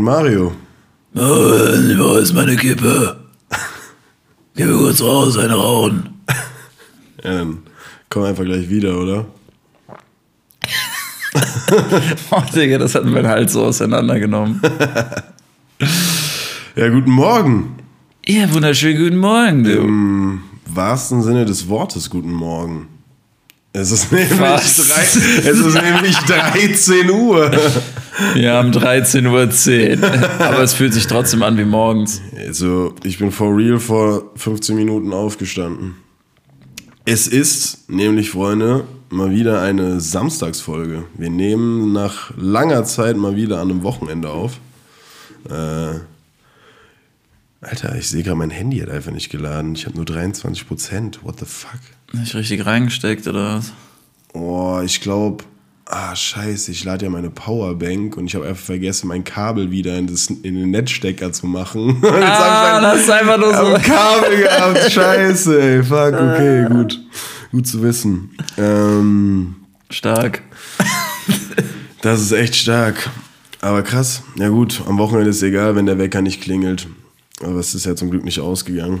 Moin Mario. Moin, wo ist meine Kippe? Geh mir kurz raus, eine rauchen. Ja, dann komm einfach gleich wieder, oder? Oh, Digga, das hat mein Hals so auseinandergenommen. Ja, guten Morgen. Ja, wunderschönen guten Morgen, du. Im wahrsten Sinne des Wortes guten Morgen. Es ist nämlich, drei, es ist nämlich 13 Uhr. Wir haben 13.10 Uhr. Aber es fühlt sich trotzdem an wie morgens. Also, ich bin for real vor 15 Minuten aufgestanden. Es ist nämlich, Freunde, mal wieder eine Samstagsfolge. Wir nehmen nach langer Zeit mal wieder an einem Wochenende auf. Äh, Alter, ich sehe gerade, mein Handy hat einfach nicht geladen. Ich habe nur 23 Prozent. What the fuck? Nicht richtig reingesteckt oder was? Oh, ich glaube, ah, scheiße, ich lade ja meine Powerbank und ich habe einfach vergessen, mein Kabel wieder in, das, in den Netzstecker zu machen. Jetzt Ah, hab das ist einfach nur ich so. ein Kabel gehabt. Scheiße, ey, fuck, okay, gut. Gut zu wissen. Ähm, Stark. das ist echt stark. Aber krass. Ja gut, am Wochenende ist egal, wenn der Wecker nicht klingelt. Aber es ist ja zum Glück nicht ausgegangen.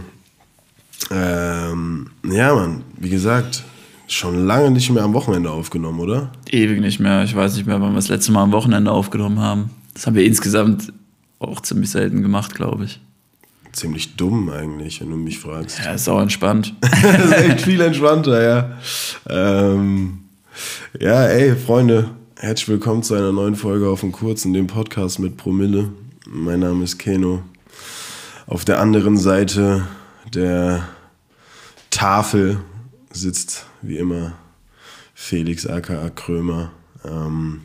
Ähm, ja, Mann, wie gesagt, schon lange nicht mehr am Wochenende aufgenommen, oder? Ewig nicht mehr. Ich weiß nicht mehr, wann wir das letzte Mal am Wochenende aufgenommen haben. Das haben wir insgesamt auch ziemlich selten gemacht, glaube ich. Ziemlich dumm eigentlich, wenn du mich fragst. Ja, ist auch entspannt. ist echt viel entspannter, ja. Ähm, ja, ey, Freunde, herzlich willkommen zu einer neuen Folge auf dem Kurzen, dem Podcast mit Promille. Mein Name ist Keno. Auf der anderen Seite der Tafel sitzt wie immer Felix aka Krömer. Ähm,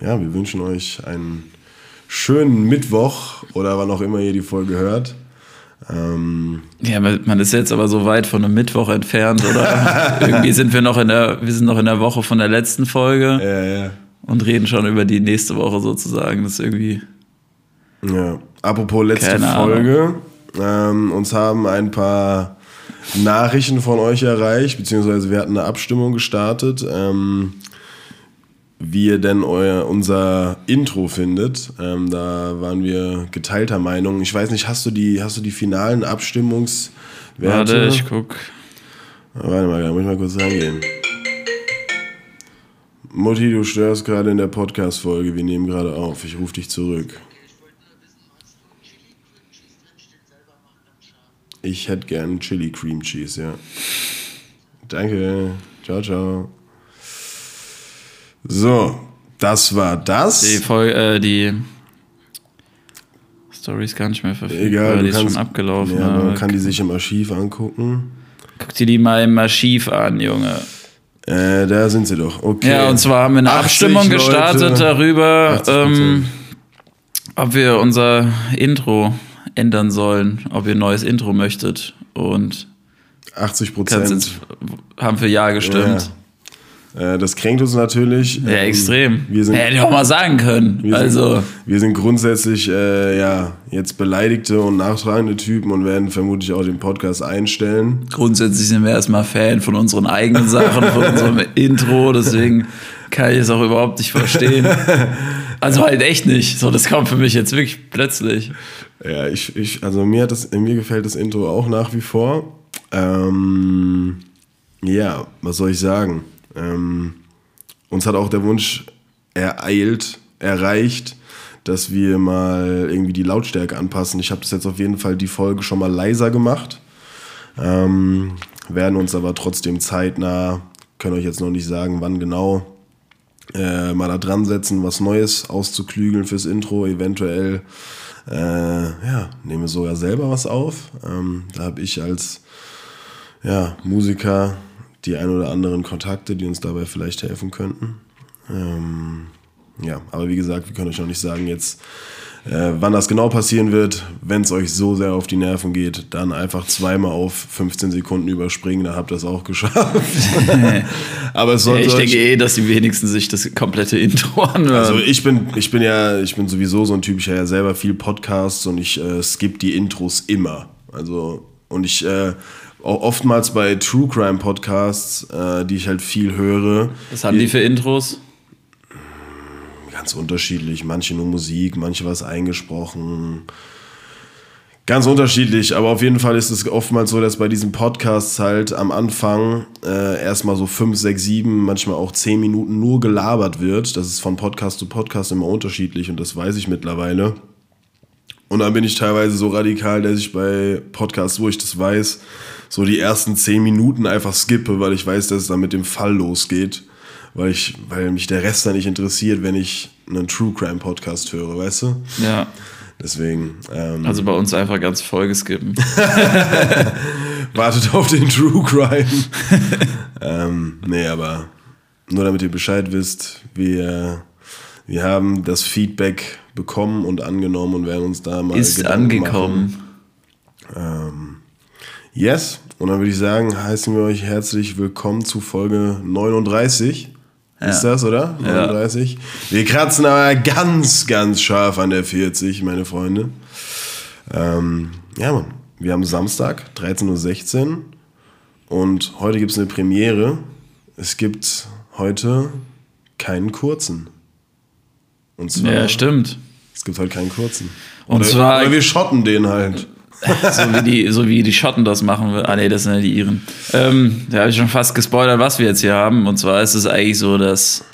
ja, wir wünschen euch einen schönen Mittwoch oder wann auch immer ihr die Folge hört. Ähm, Ja, man ist jetzt aber so weit von einem Mittwoch entfernt, oder? Irgendwie sind wir noch in der, wir sind noch in der Woche von der letzten Folge ja, ja. und reden schon über die nächste Woche sozusagen. Das ist irgendwie. Ja, apropos letzte Keine Folge. Ähm, uns haben ein paar Nachrichten von euch erreicht, beziehungsweise wir hatten eine Abstimmung gestartet, ähm, wie ihr denn euer, unser Intro findet. Ähm, da waren wir geteilter Meinung. Ich weiß nicht, hast du die, hast du die finalen Abstimmungswerte? Warte, ich guck. Warte mal, da muss ich mal kurz reingehen. Mutti, du störst gerade in der Podcast-Folge. Wir nehmen gerade auf. Ich rufe dich zurück. Ich hätte gern Chili Cream Cheese, ja. Danke. Ciao, ciao. So, das war das. Die Folge, äh, die Story ist gar nicht mehr verfügbar. Egal, die du ist kannst, schon abgelaufen. Ja, man kann die sich im Archiv angucken. Guck dir die mal im Archiv an, Junge. Äh, da sind sie doch. Okay. Ja, und zwar haben wir eine 80 Abstimmung Leute, gestartet darüber, 80%. ähm, ob wir unser Intro ändern sollen, ob ihr ein neues Intro möchtet. Und 80 kannst Prozent. haben für Ja gestimmt. Äh, das kränkt uns natürlich. Ja, Ähm, extrem. Wir sind, Hätte ich auch mal sagen können. wir also, sind, wir sind grundsätzlich äh, ja, jetzt beleidigte und nachtragende Typen und werden vermutlich auch den Podcast einstellen. grundsätzlich sind wir erstmal Fan von unseren eigenen Sachen, von unserem Intro, deswegen kann ich es auch überhaupt nicht verstehen. Also halt echt nicht. So, das kommt für mich jetzt wirklich plötzlich. Ja, ich, ich, also mir, hat das, mir gefällt das Intro auch nach wie vor. Ähm, ja, was soll ich sagen? Ähm, uns hat auch der Wunsch ereilt, erreicht, dass wir mal irgendwie die Lautstärke anpassen. Ich habe das jetzt auf jeden Fall die Folge schon mal leiser gemacht. Ähm, werden uns aber trotzdem zeitnah, können euch jetzt noch nicht sagen, wann genau, äh, mal da dran setzen, was Neues auszuklügeln fürs Intro, eventuell äh, ja, nehme sogar selber was auf. Ähm, da habe ich als ja, Musiker die ein oder anderen Kontakte, die uns dabei vielleicht helfen könnten. Ähm, ja, aber wie gesagt, wir können euch noch nicht sagen jetzt, äh, wann das genau passieren wird. Wenn es euch so sehr auf die Nerven geht, dann einfach zweimal auf 15 Sekunden überspringen, dann habt ihr es auch geschafft. aber es Ja, sollte ich euch denke eh, dass die wenigsten sich das komplette Intro anhören. also ich bin, ich bin ja, ich bin sowieso so ein Typ, ich höre ja selber viel Podcasts und ich äh, skip die Intros immer. Also, und ich äh, auch oftmals bei True Crime Podcasts, äh, die ich halt viel höre, Was haben die für Intros? Ganz unterschiedlich. Manche nur Musik, manche was eingesprochen. Ganz unterschiedlich, aber auf jeden Fall ist es oftmals so, dass bei diesen Podcasts halt am Anfang äh, erstmal so 5, 6, 7, manchmal auch 10 Minuten nur gelabert wird. Das ist von Podcast zu Podcast immer unterschiedlich und das weiß ich mittlerweile. Und dann bin ich teilweise so radikal, dass ich bei Podcasts, wo ich das weiß, so die ersten 10 Minuten einfach skippe, weil ich weiß, dass es dann mit dem Fall losgeht. Weil, ich, weil mich der Rest dann nicht interessiert, wenn ich einen True Crime Podcast höre, weißt du? Ja. Deswegen. Ähm, Also bei uns einfach ganz Folge skippen. wartet auf den True Crime. ähm, nee, aber nur damit ihr Bescheid wisst, wir, wir haben das Feedback bekommen und angenommen und werden uns da mal Ist Gedanken angekommen. Machen. Yes, und dann würde ich sagen, heißen wir euch herzlich willkommen zu Folge 39. Ist das, oder? 39. Wir kratzen aber ganz, ganz scharf an der 40, meine Freunde. Ähm, ja, Mann. Wir haben Samstag, 13.16 Uhr. Und heute gibt es eine Premiere. Es gibt heute keinen kurzen. Und zwar, Ja, stimmt. es gibt heute keinen kurzen. Und oder, zwar- oder wir schotten den halt. So wie die, so wie die Schotten das machen. Ah, nee, das sind ja die Iren. Ähm, da habe ich schon fast gespoilert, was wir jetzt hier haben. Und zwar ist es eigentlich so das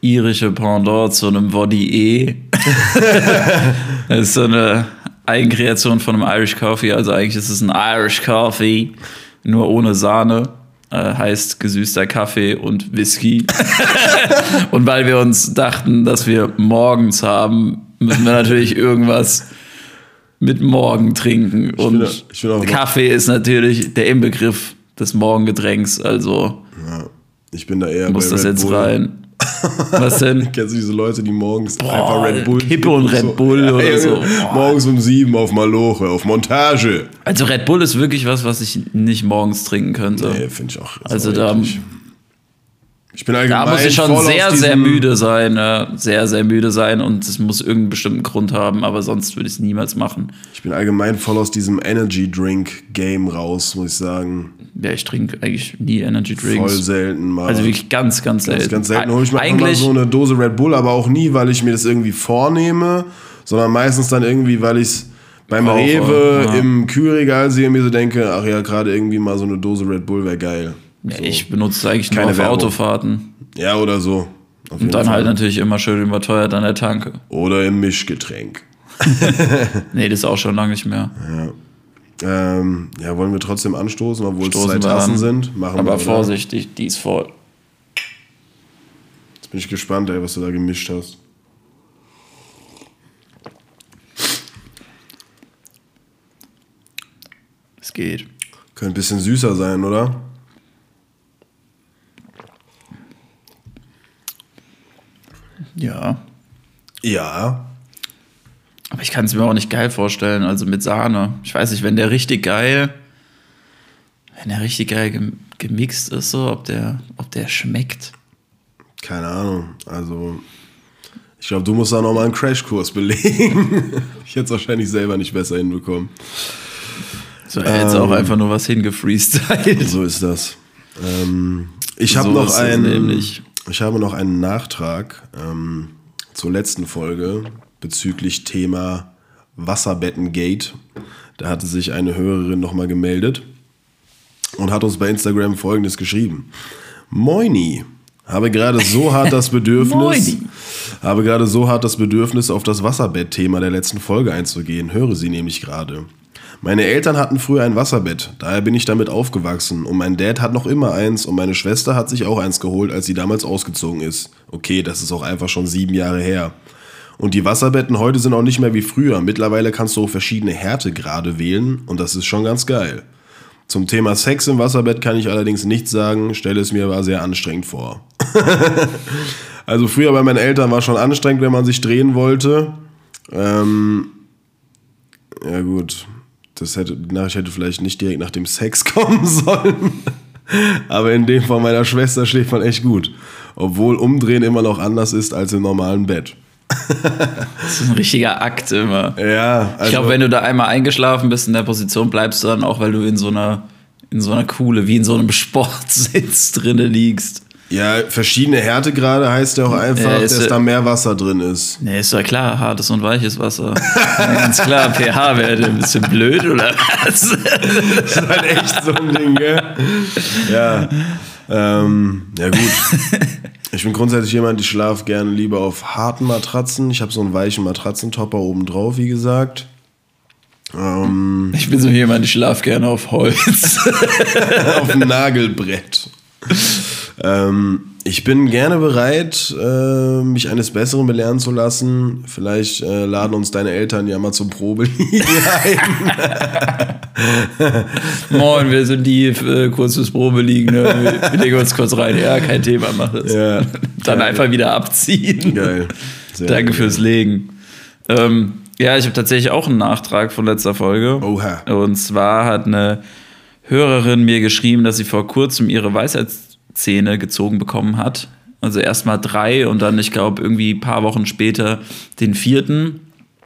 irische Pendant zu einem Vodier. das ist so eine Eigenkreation von einem Irish Coffee. Also eigentlich ist es ein Irish Coffee, nur ohne Sahne. Äh, heißt gesüßter Kaffee und Whisky. und weil wir uns dachten, dass wir morgens haben, müssen wir natürlich irgendwas mit Morgen trinken. Und bin- ich auch- Kaffee ist natürlich der Inbegriff des Morgengetränks. Also Ja, ich bin da eher muss das Red jetzt Bull. rein. Was denn? Kennst du diese Leute, die morgens einfach Red Bull Kippe und Red Bull ja, oder so. Morgens um sieben auf Maloche, auf Montage. Also Red Bull ist wirklich was, was ich nicht morgens trinken könnte. Nee, finde ich auch. Also so da-. Ich bin Da allgemein muss ich schon voll sehr, sehr müde sein. Ja. Sehr, sehr müde sein und es muss irgendeinen bestimmten Grund haben, aber sonst würde ich es niemals machen. Ich bin allgemein voll aus diesem Energy Drink Game raus, muss ich sagen. Ja, ich trinke eigentlich nie Energy Voll Drinks. selten mal. Also wirklich ganz, ganz selten. ganz, ganz selten hole ich mir mal so eine Dose Red Bull, aber auch nie, weil ich mir das irgendwie vornehme, sondern meistens dann irgendwie, weil ich es beim Brauche, Rewe ja. im Kühlregal sehe und mir so denke, ach ja, gerade irgendwie mal so eine Dose Red Bull wäre geil. Ja, ich benutze eigentlich nur Keine auf Werbung. Autofahrten. Ja, oder so. Auf Und dann Fall. halt natürlich immer schön überteuert an der Tanke. Oder im Mischgetränk. Nee, das ist auch schon lange nicht mehr. Ähm, ja, wollen wir trotzdem anstoßen, obwohl es zwei Stoßen Tassen an. sind? Machen Aber wir, vorsichtig, die ist voll. Jetzt bin ich gespannt, ey, was du da gemischt hast. Es geht. Könnte ein bisschen süßer sein, oder? Ja. Ja. Aber ich kann es mir auch nicht geil vorstellen, also mit Sahne. Ich weiß nicht, wenn der richtig geil, wenn der richtig geil gem- gemixt ist, so, ob der, ob der schmeckt. Keine Ahnung. Also, ich glaube, du musst da nochmal einen Crashkurs belegen. ich hätte es wahrscheinlich selber nicht besser hinbekommen. So, er hätte Ähm. auch einfach nur was hingefreestylt. So ist das. Ähm, ich habe So noch einen. Ich habe noch einen Nachtrag ähm, zur letzten Folge bezüglich Thema Wasserbettengate. Da hatte sich eine Hörerin nochmal gemeldet und hat uns bei Instagram folgendes geschrieben. Moini, habe gerade so hart das Bedürfnis, Moini. habe gerade so hart das Bedürfnis, auf das Wasserbett-Thema der letzten Folge einzugehen. Höre sie nämlich gerade. Meine Eltern hatten früher ein Wasserbett, daher bin ich damit aufgewachsen. Und mein Dad hat noch immer eins und meine Schwester hat sich auch eins geholt, als sie damals ausgezogen ist. Okay, das ist auch einfach schon sieben Jahre her. Und die Wasserbetten heute sind auch nicht mehr wie früher. Mittlerweile kannst du auch verschiedene Härtegrade wählen und das ist schon ganz geil. Zum Thema Sex im Wasserbett kann ich allerdings nichts sagen, stelle es mir aber sehr anstrengend vor. also früher bei meinen Eltern war schon anstrengend, wenn man sich drehen wollte. Ähm, ja gut, das hätte, die Nachricht hätte vielleicht nicht direkt nach dem Sex kommen sollen. Aber in dem von meiner Schwester schläft man echt gut. Obwohl Umdrehen immer noch anders ist als im normalen Bett. Das ist ein richtiger Akt immer. Ja, also ich glaube, wenn du da einmal eingeschlafen bist in der Position, bleibst du dann auch, weil du in so einer, in so einer Kuhle, wie in so einem Sportsitz drinne liegst. Ja, verschiedene Härtegrade heißt ja auch einfach, ist dass da mehr Wasser drin ist. Nee, ist ja klar, hartes und weiches Wasser. Ganz klar, pH-Werte, ein bisschen blöd oder was? Das ist halt echt so ein Ding, gell? Ja. Ähm, ja, gut. Ich bin grundsätzlich jemand, ich schlafe gerne lieber auf harten Matratzen. Ich habe so einen weichen Matratzentopper oben drauf, wie gesagt. Ähm, Ich bin so jemand, ich schlafe gerne auf Holz. auf dem Nagelbrett. Ähm, ich bin gerne bereit, äh, mich eines Besseren belehren zu lassen. Vielleicht äh, laden uns deine Eltern ja mal zum Probeliegen ein. Moin, wir sind die äh, kurz fürs Probe liegen. Ne? Wir, wir legen uns kurz rein. Ja, kein Thema, mach das. Ja. Dann Geil. einfach wieder abziehen. Geil. Sehr Danke geil. fürs Legen. Ähm, ja, ich habe tatsächlich auch einen Nachtrag von letzter Folge. Oha. Und zwar hat eine Hörerin mir geschrieben, dass sie vor kurzem ihre Weisheitszähne gezogen bekommen hat. Also erstmal drei und dann, ich glaube, irgendwie ein paar Wochen später den vierten.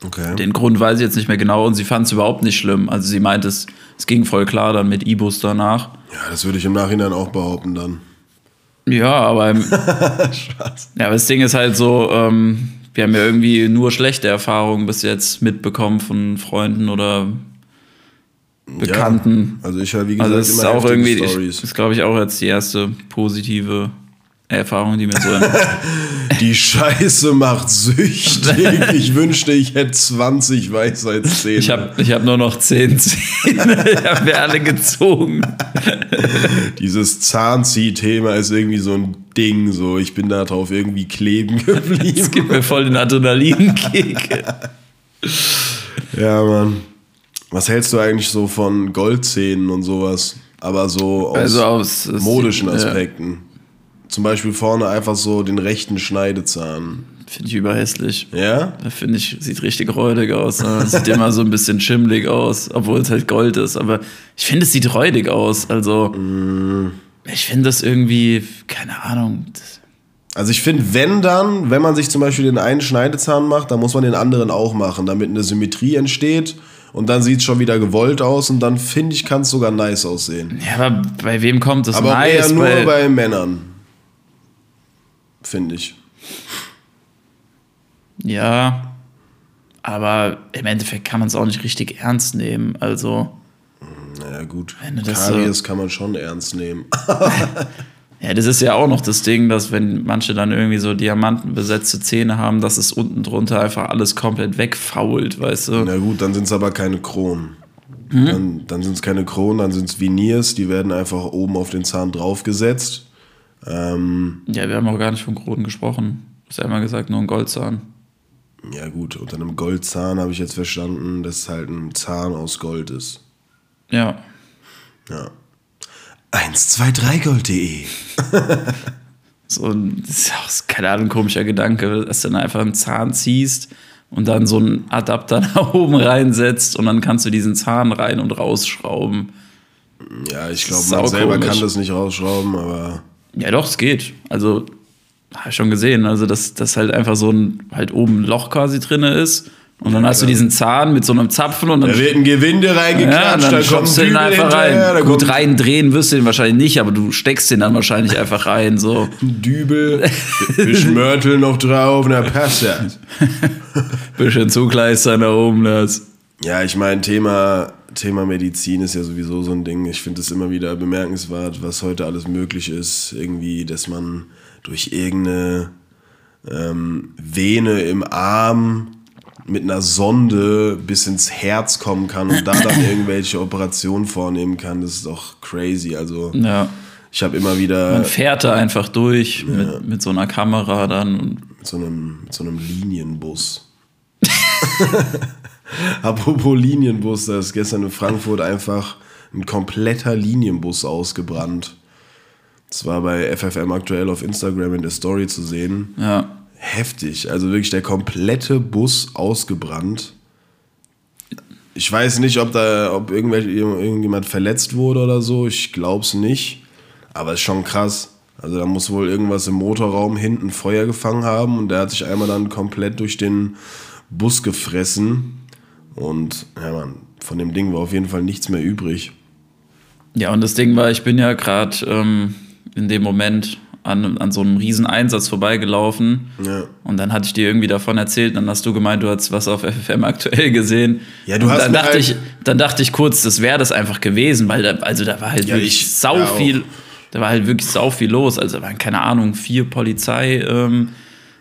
Okay. Den Grund weiß ich jetzt nicht mehr genau und sie fand es überhaupt nicht schlimm. Also sie meint, es, es ging voll klar dann mit Ibus danach. Ja, das würde ich im Nachhinein auch behaupten dann. Ja, aber, Spaß. ja, aber das Ding ist halt so, ähm, wir haben ja irgendwie nur schlechte Erfahrungen bis jetzt mitbekommen von Freunden oder Bekannten. Ja, also ich habe, wie gesagt, Also es ist immer auch irgendwie, Stories. ist glaube ich auch jetzt die erste positive Erfahrung, die mir so Die Scheiße macht süchtig. Ich wünschte, ich hätte 20 Weisheitszähne. Ich habe ich hab nur noch zehn Zähne, ich habe mir alle gezogen. Dieses Zahnzieh-Thema ist irgendwie so ein Ding. So, ich bin da drauf irgendwie kleben geblieben. Es gibt mir voll den Adrenalinkick. Ja, Mann. Was hältst du eigentlich so von Goldzähnen und sowas? Aber so aus Also aus aus- modischen ja, Aspekten. Zum Beispiel vorne einfach so den rechten Schneidezahn. Finde ich überhässlich. Ja? Da finde ich, sieht richtig räudig aus. ne? Sieht immer so ein bisschen schimmelig aus, obwohl es halt Gold ist. Aber ich finde, es sieht räudig aus. Also, ich finde das irgendwie, keine Ahnung. Also ich finde, wenn dann, wenn man sich zum Beispiel den einen Schneidezahn macht, dann muss man den anderen auch machen, damit eine Symmetrie entsteht. Und dann sieht es schon wieder gewollt aus und dann finde ich, kann es sogar nice aussehen. Ja, aber bei wem kommt das Aber nice? eher nur Bei- Männern. Finde ich. Ja, aber im Endeffekt kann man es auch nicht richtig ernst nehmen. Also, Naja, gut. Das so- Karies kann man schon ernst nehmen. ja, das ist ja auch noch das Ding, dass wenn manche dann irgendwie so diamantenbesetzte Zähne haben, dass es unten drunter einfach alles komplett wegfault, weißt du? Na gut, dann sind es aber keine Kronen. Hm? Dann, dann sind es keine Kronen, dann sind es Veneers, die werden einfach oben auf den Zahn draufgesetzt. Ähm, Ja, wir haben auch gar nicht von Kronen gesprochen. Du hast ja immer gesagt, nur ein Goldzahn. ja gut, unter einem Goldzahn habe ich jetzt verstanden, dass es halt ein Zahn aus Gold ist. Ja. Ja. 123gold.de So, ein- das ist auch, keine Ahnung, komischer Gedanke, dass du dann einfach einen Zahn ziehst und dann so einen Adapter nach oben reinsetzt und dann kannst du diesen Zahn rein und rausschrauben. Ja, ich glaube, man selber komisch. kann das nicht rausschrauben, aber Ja, doch, es geht. Also, habe ich schon gesehen. Also, dass, dass halt einfach so ein, halt oben ein Loch quasi drin ist. Und dann hast du diesen Zahn mit so einem Zapfen und dann. da wird ein Gewinde ja, reingeklatscht, dann dann kommt schubst du den einfach rein. da Gut, reindrehen wirst du den wahrscheinlich nicht, aber du steckst den dann wahrscheinlich einfach rein. So. ein Dübel, bisschen Mörtel noch drauf, na passt ja. Bisschen Zugleister nach oben das. Ja, ich meine, Thema, Thema Medizin ist ja sowieso so ein Ding. Ich finde es immer wieder bemerkenswert, was heute alles möglich ist. Irgendwie, dass man durch irgendeine ähm, Vene im Arm mit einer Sonde bis ins Herz kommen kann und da dann irgendwelche Operationen vornehmen kann. Das ist doch crazy. Also Ja. ich habe immer wieder Man fährt da einfach durch mit, mit so einer Kamera dann. Und mit so einem, mit so einem Linienbus. Apropos Linienbus, da ist gestern in Frankfurt einfach ein kompletter Linienbus ausgebrannt. Das war bei FFM aktuell auf Instagram in der Story zu sehen. ja. Heftig, also wirklich der komplette Bus ausgebrannt. Ich weiß nicht, ob da, ob irgendjemand verletzt wurde oder so. Ich glaube es nicht. Aber ist schon krass. Also da muss wohl irgendwas im Motorraum hinten Feuer gefangen haben und der hat sich einmal dann komplett durch den Bus gefressen. Und ja, man, von dem Ding war auf jeden Fall nichts mehr übrig. Ja, und das Ding war, ich bin ja gerade ähm, in dem Moment an, an so einem riesen Einsatz vorbeigelaufen. Ja. Und dann hatte ich dir irgendwie davon erzählt, dann hast du gemeint, du hast was auf FFM aktuell gesehen. Ja, du und hast dann dachte halt- ich, dann dachte ich kurz, das wäre das einfach gewesen, weil da, also da war halt Ja, wirklich ich- sau ja, viel, da war halt wirklich sau viel los. Also da waren, keine Ahnung, vier Polizei, ähm,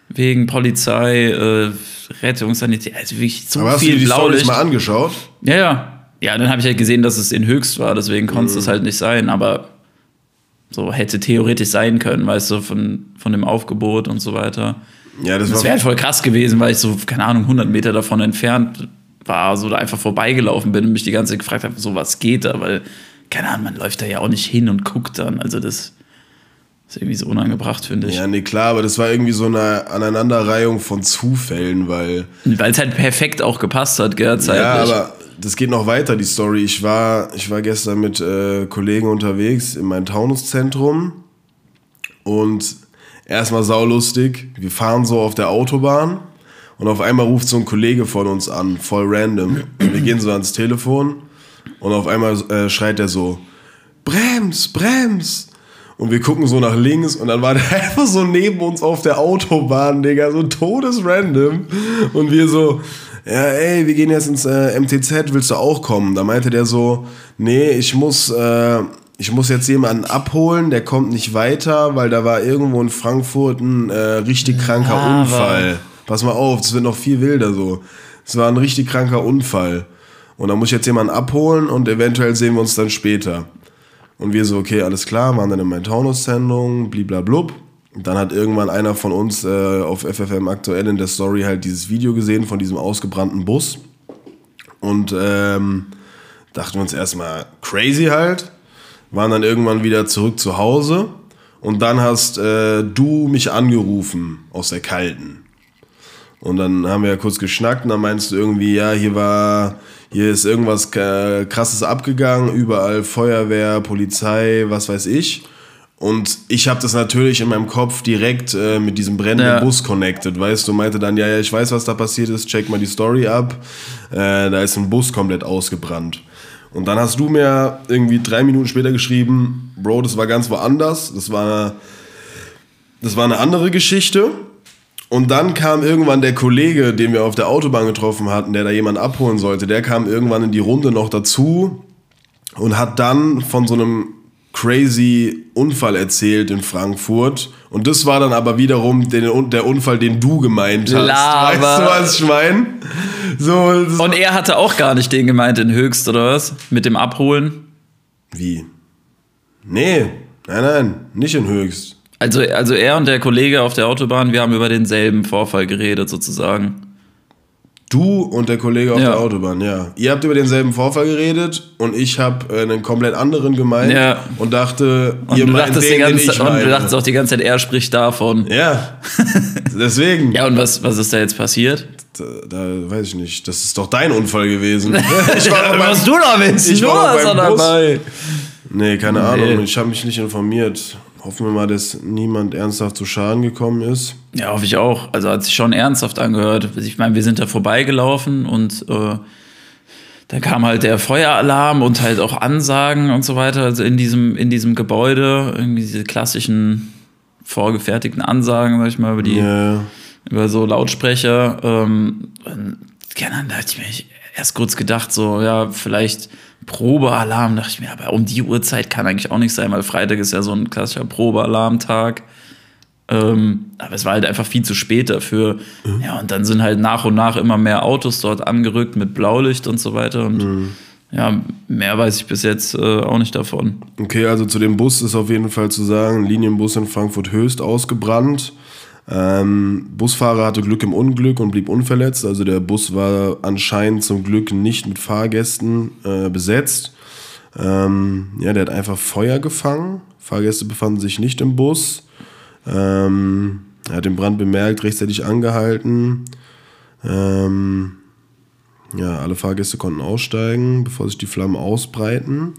wegen Polizei, äh, Rettungssanität, also wirklich so Aber hast du viel dir die Storys Blaulicht. mal angeschaut? Ja, ja. Ja, dann habe ich halt gesehen, dass es in Höchst war, deswegen konnte Mhm. es halt nicht sein, aber so hätte theoretisch sein können, weißt du, von, von dem Aufgebot und so weiter. Ja, das, Das wäre halt voll krass gewesen, weil ich so, keine Ahnung, 100 Meter davon entfernt war, so da einfach vorbeigelaufen bin und mich die ganze Zeit gefragt habe, so was geht da, weil, keine Ahnung, man läuft da ja auch nicht hin und guckt dann, also das ist irgendwie so unangebracht, finde ich. Ja, nee, klar, aber das war irgendwie so eine Aneinanderreihung von Zufällen, weil. Weil es halt perfekt auch gepasst hat, gell, zeitlich. Ja, aber das geht noch weiter, die Story. Ich war, ich war gestern mit äh, Kollegen unterwegs in mein Taunuszentrum und erstmal saulustig. Wir fahren so auf der Autobahn und auf einmal ruft so ein Kollege von uns an, voll random. Wir gehen so ans Telefon und auf einmal äh, schreit er so: Brems, Brems! Und wir gucken so nach links und dann war der einfach so neben uns auf der Autobahn, Digga, so todesrandom. Und wir so, ja, ey, wir gehen jetzt ins äh, MTZ, willst du auch kommen? Da meinte der so, nee, ich muss, äh, ich muss jetzt jemanden abholen, der kommt nicht weiter, weil da war irgendwo in Frankfurt ein äh, richtig kranker Aber- Unfall. Pass mal auf, es wird noch viel wilder so. Es war ein richtig kranker Unfall. Und da muss ich jetzt jemanden abholen und eventuell sehen wir uns dann später. Und wir so, okay, alles klar, waren dann in meiner Taunus-Sendung, bliblablub. Dann hat irgendwann einer von uns äh, auf FFM aktuell in der Story halt dieses Video gesehen von diesem ausgebrannten Bus. Und ähm, dachten wir uns erstmal crazy halt. Waren dann irgendwann wieder zurück zu Hause. Und dann hast äh, du mich angerufen aus der Kalten. Und dann haben wir ja kurz geschnackt und dann meinst du irgendwie, ja, hier war, hier ist irgendwas äh, krasses abgegangen, überall Feuerwehr, Polizei, was weiß ich. Und ich habe das natürlich in meinem Kopf direkt äh, mit diesem brennenden Ja. Bus connected, weißt du, meinte dann, ja, ja, ich weiß, was da passiert ist, check mal die Story ab. Äh, da ist ein Bus komplett ausgebrannt. Und dann hast du mir irgendwie drei Minuten später geschrieben, Bro, das war ganz woanders, das war, das war eine andere Geschichte. Und dann kam irgendwann der Kollege, den wir auf der Autobahn getroffen hatten, der da jemanden abholen sollte, der kam irgendwann in die Runde noch dazu und hat dann von so einem crazy Unfall erzählt in Frankfurt. Und das war dann aber wiederum den, der Unfall, den du gemeint hast. Laber. Weißt du, was ich meine? So, Und er hatte auch gar nicht den gemeint in Höchst, oder was? Mit dem Abholen. wie? Nee, nein, nein, nicht in Höchst. Also, also er und der Kollege auf der Autobahn, wir haben über denselben Vorfall geredet, sozusagen. Du und der Kollege auf Ja. der Autobahn, ja. Ihr habt über denselben Vorfall geredet und ich habe äh, einen komplett anderen gemeint Ja. und dachte, Und ihr meint den, die ganze, den ich und du meine. dachtest auch die ganze Zeit, er spricht davon. Ja, deswegen. Ja, und was, was ist da jetzt passiert? Da, da weiß ich nicht. Das ist doch dein Unfall gewesen. ich war doch beim, was du da willst, ich war Bus. dabei. Nee, keine Nee. Ahnung. Ich habe mich nicht informiert. Hoffen wir mal, dass niemand ernsthaft zu Schaden gekommen ist. Ja, hoffe ich auch. Also hat sich schon ernsthaft angehört. Ich meine, wir sind da vorbeigelaufen und äh, da kam halt der Feueralarm und halt auch Ansagen und so weiter. Also in diesem, in diesem Gebäude, irgendwie diese klassischen vorgefertigten Ansagen, sag ich mal, über die Ja. über so Lautsprecher. Ähm, und, ja, dann hatte ich mir erst kurz gedacht, so, ja, vielleicht Probealarm, dachte ich mir, aber um die Uhrzeit kann eigentlich auch nicht sein, weil Freitag ist ja so ein klassischer Probealarmtag. Ähm, aber es war halt einfach viel zu spät dafür. Ja, und dann sind halt nach und nach immer mehr Autos dort angerückt mit Blaulicht und so weiter. Und ja, mehr weiß ich bis jetzt äh, auch nicht davon. Okay, also zu dem Bus ist auf jeden Fall zu sagen, Linienbus in Frankfurt Höchst ausgebrannt. Ähm, Busfahrer hatte Glück im Unglück und blieb unverletzt. Also der Bus war anscheinend zum Glück nicht mit Fahrgästen äh, besetzt. Ähm, ja, der hat einfach Feuer gefangen. Fahrgäste befanden sich nicht im Bus. Ähm, er hat den Brand bemerkt, rechtzeitig angehalten. Ähm, ja, alle Fahrgäste konnten aussteigen, bevor sich die Flammen ausbreiten.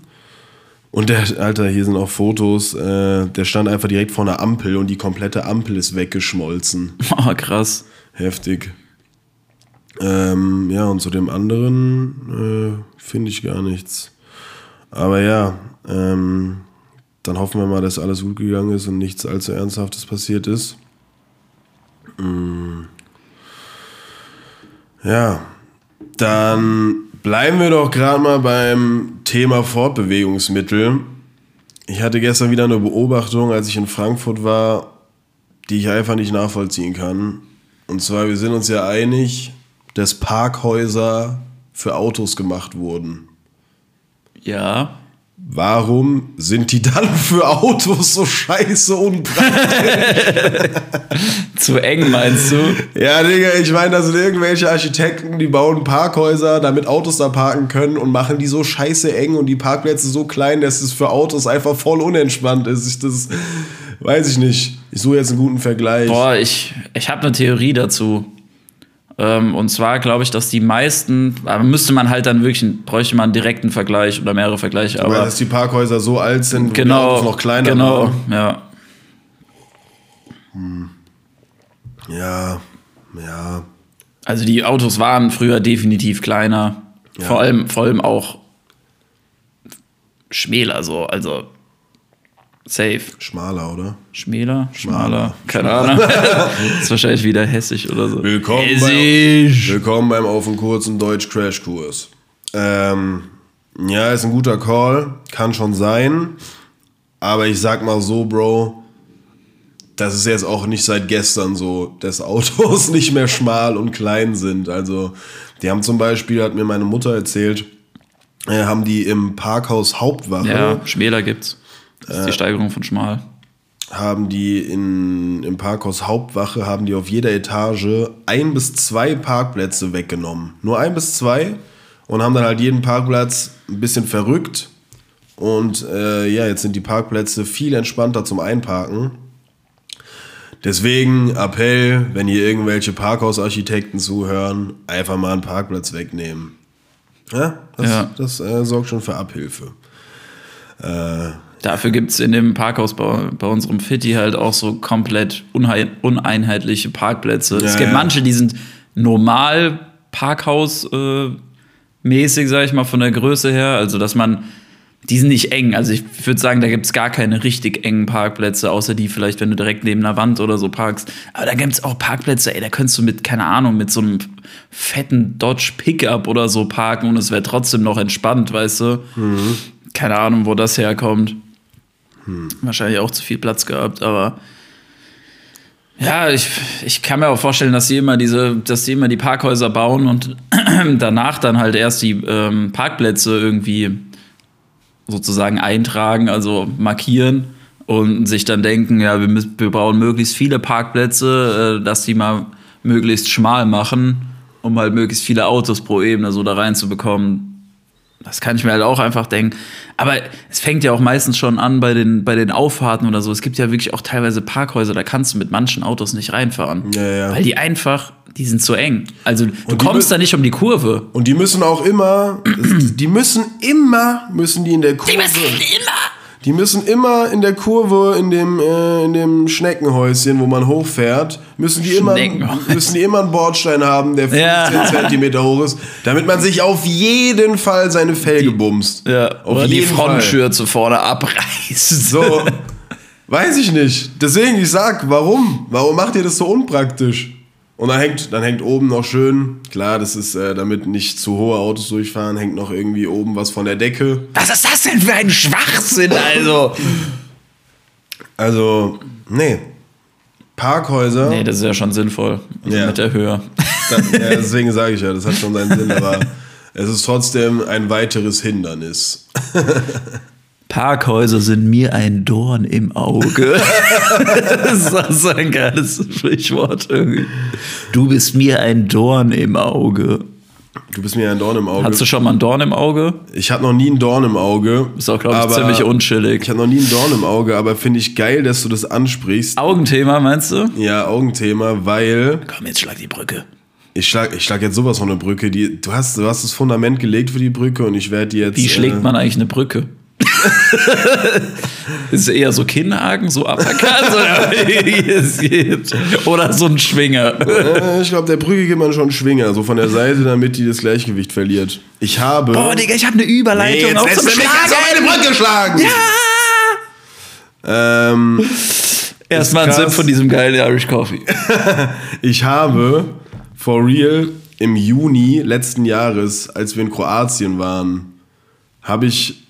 Und der, Alter, hier sind auch Fotos, äh, der stand einfach direkt vor einer Ampel und die komplette Ampel ist weggeschmolzen. Oh, krass. Heftig. Ähm, ja, und zu dem anderen äh, finde ich gar nichts. Aber ja, ähm, dann hoffen wir mal, dass alles gut gegangen ist und nichts allzu Ernsthaftes passiert ist. Mm. Ja, dann bleiben wir doch gerade mal beim Thema Fortbewegungsmittel. Ich hatte gestern wieder eine Beobachtung, als ich in Frankfurt war, die ich einfach nicht nachvollziehen kann. Und zwar, wir sind uns ja einig, dass Parkhäuser für Autos gemacht wurden. Ja. Warum sind die dann für Autos so scheiße unpraktisch? Zu eng meinst du? ja, Digga, ich meine, da sind irgendwelche Architekten, die bauen Parkhäuser, damit Autos da parken können und machen die so scheiße eng und die Parkplätze so klein, dass es für Autos einfach voll unentspannt ist. Ich, das weiß ich nicht. Ich suche jetzt einen guten Vergleich. Boah, ich, ich habe eine Theorie dazu. Ähm, und zwar glaube ich, dass die meisten, aber müsste man halt dann wirklich, bräuchte man einen direkten Vergleich oder mehrere Vergleiche. Aber Aber dass die Parkhäuser so alt sind, genau, Autos noch kleiner genau, waren. ja. Ja, ja. Also die Autos waren früher definitiv kleiner. Ja. Vor allem, vor allem auch schmäler so, also safe. Schmaler, oder? Schmäler? Schmaler. Keine Ahnung. ist wahrscheinlich wieder hessisch oder so. Willkommen, Hessisch. beim, willkommen beim Auf und Kurzen Deutsch-Crash-Kurs. Ähm, ja, ist ein guter Call, kann schon sein. Aber ich sag mal so, Bro, das ist jetzt auch nicht seit gestern so, dass Autos nicht mehr schmal und klein sind. Also, die haben zum Beispiel, hat mir meine Mutter erzählt, äh, haben die im Parkhaus Hauptwache Ja, schmäler gibt's. Das ist die Steigerung von schmal. haben die in, im Parkhaus Hauptwache, haben die auf jeder Etage ein bis zwei Parkplätze weggenommen. Nur ein bis zwei und haben dann halt jeden Parkplatz ein bisschen verrückt. Und äh, ja, jetzt sind die Parkplätze viel entspannter zum Einparken. Deswegen Appell, wenn hier irgendwelche Parkhausarchitekten zuhören, einfach mal einen Parkplatz wegnehmen. Ja, das, Ja. das äh, sorgt schon für Abhilfe. Dafür gibt's in dem Parkhaus bei, bei unserem Fitti halt auch so komplett uneinheitliche Parkplätze. es Ja, gibt ja. manche, die sind normal Parkhaus äh, sag ich mal, von der Größe her. Also, dass man, die sind nicht eng. Also, ich würde sagen, da gibt's gar keine richtig engen Parkplätze, außer die vielleicht, wenn du direkt neben einer Wand oder so parkst. Aber da gibt's auch Parkplätze, ey, da könntest du mit, keine Ahnung, mit so einem fetten Dodge Pickup oder so parken und es wäre trotzdem noch entspannt, weißt du? Keine Ahnung, wo das herkommt. Wahrscheinlich auch zu viel Platz gehabt, aber ja, ich, ich kann mir auch vorstellen, dass sie immer diese, dass sie immer die Parkhäuser bauen und danach dann halt erst die ähm, Parkplätze irgendwie sozusagen eintragen, also markieren und sich dann denken, ja, wir, müssen, wir brauchen möglichst viele Parkplätze, äh, dass die mal möglichst schmal machen, um halt möglichst viele Autos pro Ebene so da reinzubekommen. Das kann ich mir halt auch einfach denken. Aber es fängt ja auch meistens schon an bei den, bei den Auffahrten oder so. Es gibt ja wirklich auch teilweise Parkhäuser, da kannst du mit manchen Autos nicht reinfahren. Ja, ja. Weil die einfach, die sind zu eng. Also du kommst da nicht um die Kurve. Und die müssen auch immer, die müssen immer, müssen die in der Kurve. Die müssen immer in der Kurve, in dem, äh, in dem Schneckenhäuschen, wo man hochfährt, müssen die, immer, müssen die immer einen Bordstein haben, der 15 Ja. Zentimeter hoch ist, damit man sich auf jeden Fall seine Felge bumst. Ja, auf oder die jeden Fall. Frontschürze vorne abreißt. So, weiß ich nicht. Deswegen, ich sag, warum? Warum macht ihr das so unpraktisch? Und dann hängt, dann hängt oben noch schön, klar, das ist, äh, damit nicht zu hohe Autos durchfahren, hängt noch irgendwie oben was von der Decke. Was ist das denn für ein Schwachsinn, also? Also, nee. Parkhäuser, Nee, das ist ja schon sinnvoll. Also Ja. Mit der Höhe. da, ja, deswegen sage ich ja, das hat schon seinen Sinn, aber es ist trotzdem ein weiteres Hindernis. Parkhäuser sind mir ein Dorn im Auge. das ist ein geiles Sprichwort irgendwie. Du bist mir ein Dorn im Auge. Du bist mir ein Dorn im Auge. Hast du schon mal ein Dorn im Auge? ich hatte noch nie einen Dorn im Auge. Ist auch, glaube ich, ziemlich unchillig. Ich hatte noch nie einen Dorn im Auge, aber finde ich geil, dass du das ansprichst. Augenthema, meinst du? Ja, Augenthema, weil Komm, jetzt schlag die Brücke. ich schlag, ich schlag jetzt sowas von eine Brücke. Die, du, hast, du hast das Fundament gelegt für die Brücke und ich werde jetzt. Wie schlägt äh, man eigentlich eine Brücke? ist eher so Kinnhaken, so Uppercut oder, so ein Schwinger? Äh, ich glaube, der Brücke gibt man schon Schwinger, so von der Seite, damit die das Gleichgewicht verliert. Ich habe. Boah, Digga, ich habe eine Nee, Überleitung jetzt auch lässt zum jetzt Schlagen. auf eine Brücke schlagen! Ja! Ähm, Erstmal ein. Sip von diesem geilen Irish Coffee. ich habe for real im Juni letzten Jahres, als wir in Kroatien waren, habe ich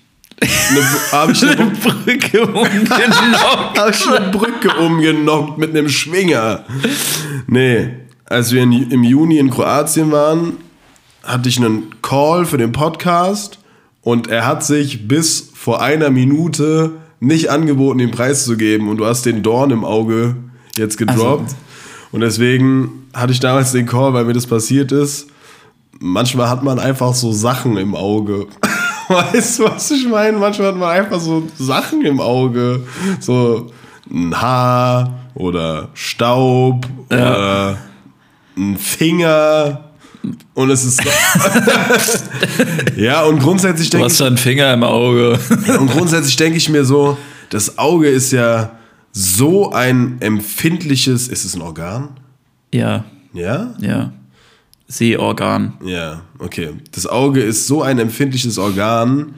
hab ich eine, Brücke umgenockt. hab ich eine Brücke umgenockt mit einem Schwinger. Nee, als wir in, im Juni in Kroatien waren, hatte ich einen Call für den Podcast und er hat sich bis vor einer Minute nicht angeboten, den Preis zu geben und du hast den Dorn im Auge jetzt gedroppt. Und deswegen hatte ich damals den Call, weil mir das passiert ist. Manchmal hat man einfach so Sachen im Auge. Weißt du, was ich meine? Manchmal hat man einfach so Sachen im Auge. So ein Haar oder Staub oder ein Finger. Und es ist. ja, und grundsätzlich Du denke hast ich, da einen Finger im Auge. und grundsätzlich denke ich mir so, das Auge ist ja so ein empfindliches. Ist es ein Organ? Ja, Ja? ja. Sehorgan. Ja, okay. Das Auge ist so ein empfindliches Organ.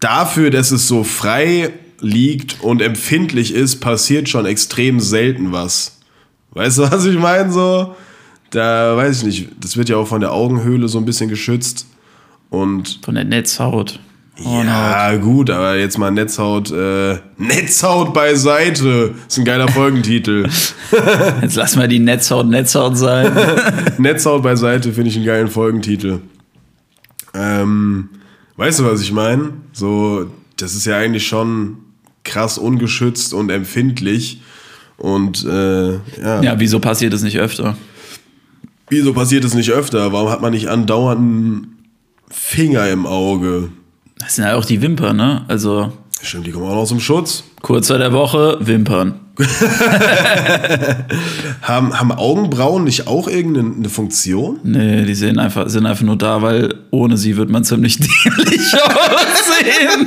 Dafür, dass es so frei liegt und empfindlich ist, passiert schon extrem selten was. Weißt du, was ich meine? So, da weiß ich nicht. Das wird ja auch von der Augenhöhle so ein bisschen geschützt. Und Von der Netzhaut. Oh, ja, gut, aber jetzt mal Netzhaut, äh, Netzhaut beiseite. Ist ein geiler Folgentitel. Jetzt lass mal die Netzhaut Netzhaut sein. Netzhaut beiseite finde ich einen geilen Folgentitel. Ähm, weißt du, was ich meine? So, das ist ja eigentlich schon krass ungeschützt und empfindlich. Und äh, ja. Ja, wieso passiert das nicht öfter? wieso passiert das nicht öfter? Warum hat man nicht andauernd einen Finger im Auge? Das sind ja auch die Wimpern, ne? Also Stimmt, die kommen auch noch aus dem Schutz. kurzer der Woche, Wimpern. Haben, haben Augenbrauen nicht auch irgendeine eine Funktion? Nee, die sehen einfach, sind einfach nur da, weil ohne sie wird man ziemlich dämlich aussehen.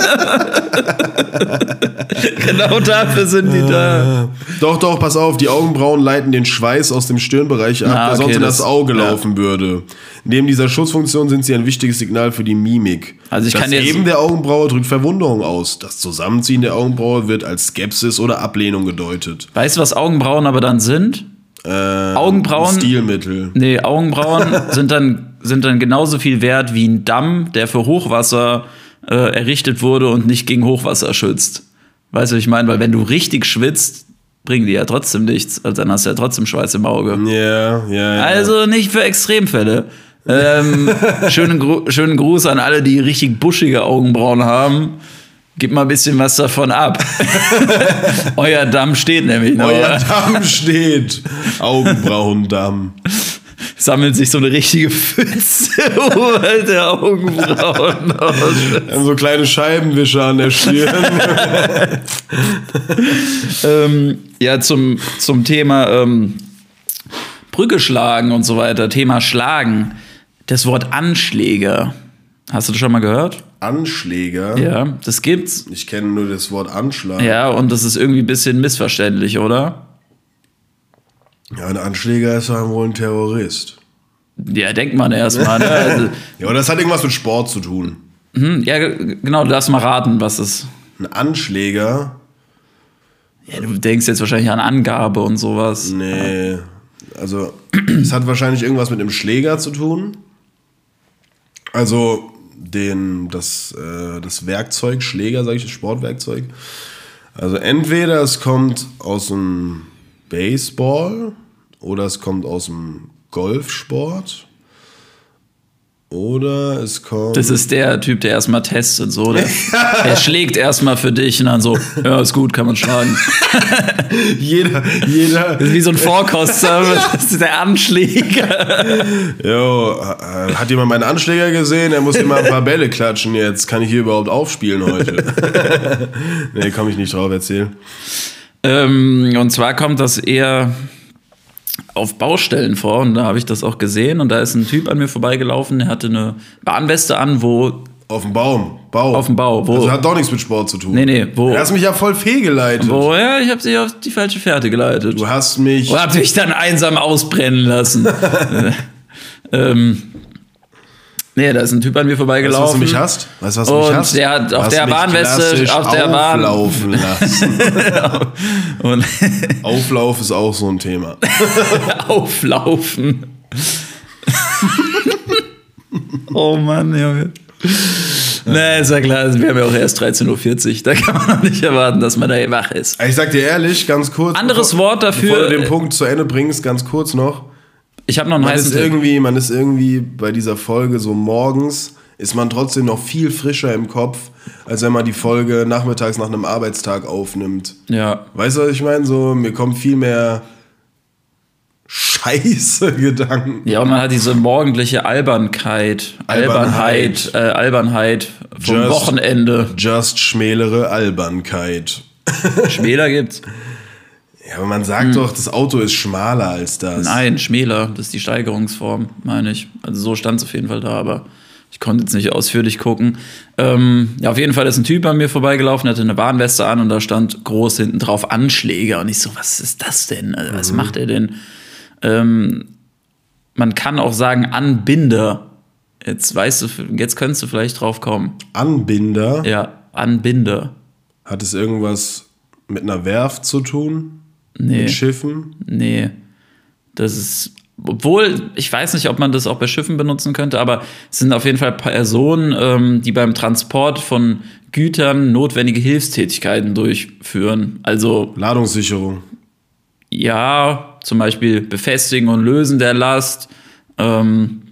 genau dafür sind die da. Doch, doch, pass auf, die Augenbrauen leiten den Schweiß aus dem Stirnbereich ab, Ah, der okay, sonst in das, das- Auge ja. laufen würde. Neben dieser Schutzfunktion sind sie ein wichtiges Signal für die Mimik. Also ich das kann Heben der Augenbraue drückt Verwunderung aus. Das Zusammenziehen der Augenbraue wird als Skepsis oder Ablehnung gedeutet. Weißt du, was Augenbrauen aber dann sind? Äh, Augenbrauen? Stilmittel. Nee, Augenbrauen sind dann, sind dann genauso viel wert wie ein Damm, der für Hochwasser äh, errichtet wurde und nicht gegen Hochwasser schützt. Weißt du, was ich meine? Weil wenn du richtig schwitzt, bringen die ja trotzdem nichts. Also dann hast du ja trotzdem Schweiß im Auge. Ja, ja, ja. Also nicht für Extremfälle. Ähm, schönen, Gru schönen Gruß an alle, die richtig buschige Augenbrauen haben. Gib mal ein bisschen was davon ab. Euer Damm steht nämlich noch. Euer Damm steht. Augenbrauendamm. Sammelt sich so eine richtige Pfütze oberhalb der Augenbrauen aus. So kleine Scheibenwischer an der Stirn. ähm, ja, zum, zum Thema ähm, Brücke schlagen und so weiter, Thema Schlagen. Das Wort Anschläger. Hast du das schon mal gehört? Anschläger. Ja, das gibt's. Ich kenne nur das Wort Anschlag. Ja, und das ist irgendwie ein bisschen missverständlich, oder? Ja, ein Anschläger ist ja wohl ein Terrorist. Ja, denkt man erstmal. Ne? Also, Ja, aber das hat irgendwas mit Sport zu tun. hm, ja, genau, du darfst mal raten, was das. Ein Anschläger? Ja, du denkst jetzt wahrscheinlich an Angabe und sowas. Nee. Also, es hat wahrscheinlich irgendwas mit dem Schläger zu tun. Also, den, das, äh, das Werkzeug, Schläger, sage ich, das Sportwerkzeug. Also, entweder es kommt aus dem Baseball oder es kommt aus dem Golfsport. Oder es kommt. Das ist der Typ, der erstmal testet, so. Der, der schlägt erstmal für dich und dann so, ja, ist gut, kann man schlagen. jeder, jeder. Das ist wie so ein Vorkoster, das ist der Anschläger. Jo, äh, hat jemand meinen Anschläger gesehen? Er muss immer ein paar Bälle klatschen jetzt. Kann ich hier überhaupt aufspielen heute? nee, komme ich nicht drauf, erzähl. Ähm, und zwar kommt das eher auf Baustellen vor und da habe ich das auch gesehen und da ist ein Typ an mir vorbeigelaufen, der hatte eine Warnweste an, wo Auf dem Baum. Bau. Auf dem Bau, wo- Also hat doch nichts mit Sport zu tun. Nee, nee, wo- Du hast mich ja voll fehlgeleitet. wo ja, ich habe sie auf die falsche Fährte geleitet. Du hast mich. Und hab dich dann einsam ausbrennen lassen. ähm, Nee, da ist ein Typ an mir Weißt du, was du vorbeigelaufen. mich hast? Weißt du, was du mich Und hast? der hat auf der Warnweste- klassisch auf der Warn- auflaufen lassen. und Auflauf ist auch so ein Thema. auflaufen. oh Mann, Junge. Nee, ist ja klar, wir haben ja auch erst 13.40 Uhr. Da kann man noch nicht erwarten, dass man da wach ist. Ich sag dir ehrlich, ganz kurz. Anderes bevor, Wort dafür- Bevor du den Punkt zu Ende bringst, ganz kurz noch. Ich habe noch einen Man heißen ist, Tipp. irgendwie, man ist irgendwie bei dieser Folge so morgens, ist man trotzdem noch viel frischer im Kopf, als wenn man die Folge nachmittags nach einem Arbeitstag aufnimmt. Ja, Weißt du, was ich meine? So, mir kommen viel mehr scheiße Gedanken. Ja, und man hat diese morgendliche Albernkeit, Albernheit, Albernheit. äh, Albernheit vom Just- Wochenende. Just schmälere Albernkeit. Schmäler gibt's? Ja, aber man sagt doch, das Auto ist schmaler als das. Hm. Nein, Schmäler, das ist die Steigerungsform, meine ich. Also so stand es auf jeden Fall da, aber ich konnte jetzt nicht ausführlich gucken. Ähm, ja, auf jeden Fall ist ein Typ an mir vorbeigelaufen, hatte eine Warnweste an und da stand groß hinten drauf Anschläger. Und ich so, was ist das denn? Also, was macht er denn? Ähm, man kann auch sagen Anbinder. Jetzt weißt du, jetzt könntest du vielleicht drauf kommen. Anbinder, Ja, Anbinder. hat es irgendwas mit einer Werft zu tun? Nee. Mit Schiffen? Nee. Das ist. Obwohl, ich weiß nicht, ob man das auch bei Schiffen benutzen könnte, aber es sind auf jeden Fall Personen, ähm, die beim Transport von Gütern notwendige Hilfstätigkeiten durchführen. Also Ladungssicherung. ja, zum Beispiel Befestigen und Lösen der Last, ähm,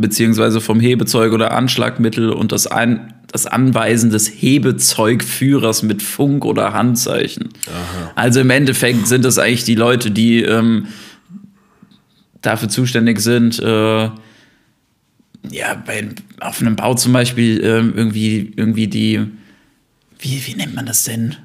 beziehungsweise vom Hebezeug oder Anschlagmittel und das, Ein das Anweisen des Hebezeugführers mit Funk- oder Handzeichen. Also im Endeffekt sind das eigentlich die Leute, die ähm, dafür zuständig sind, äh, ja, bei, auf einem Bau zum Beispiel ähm, irgendwie, irgendwie die, wie, wie nennt man das denn?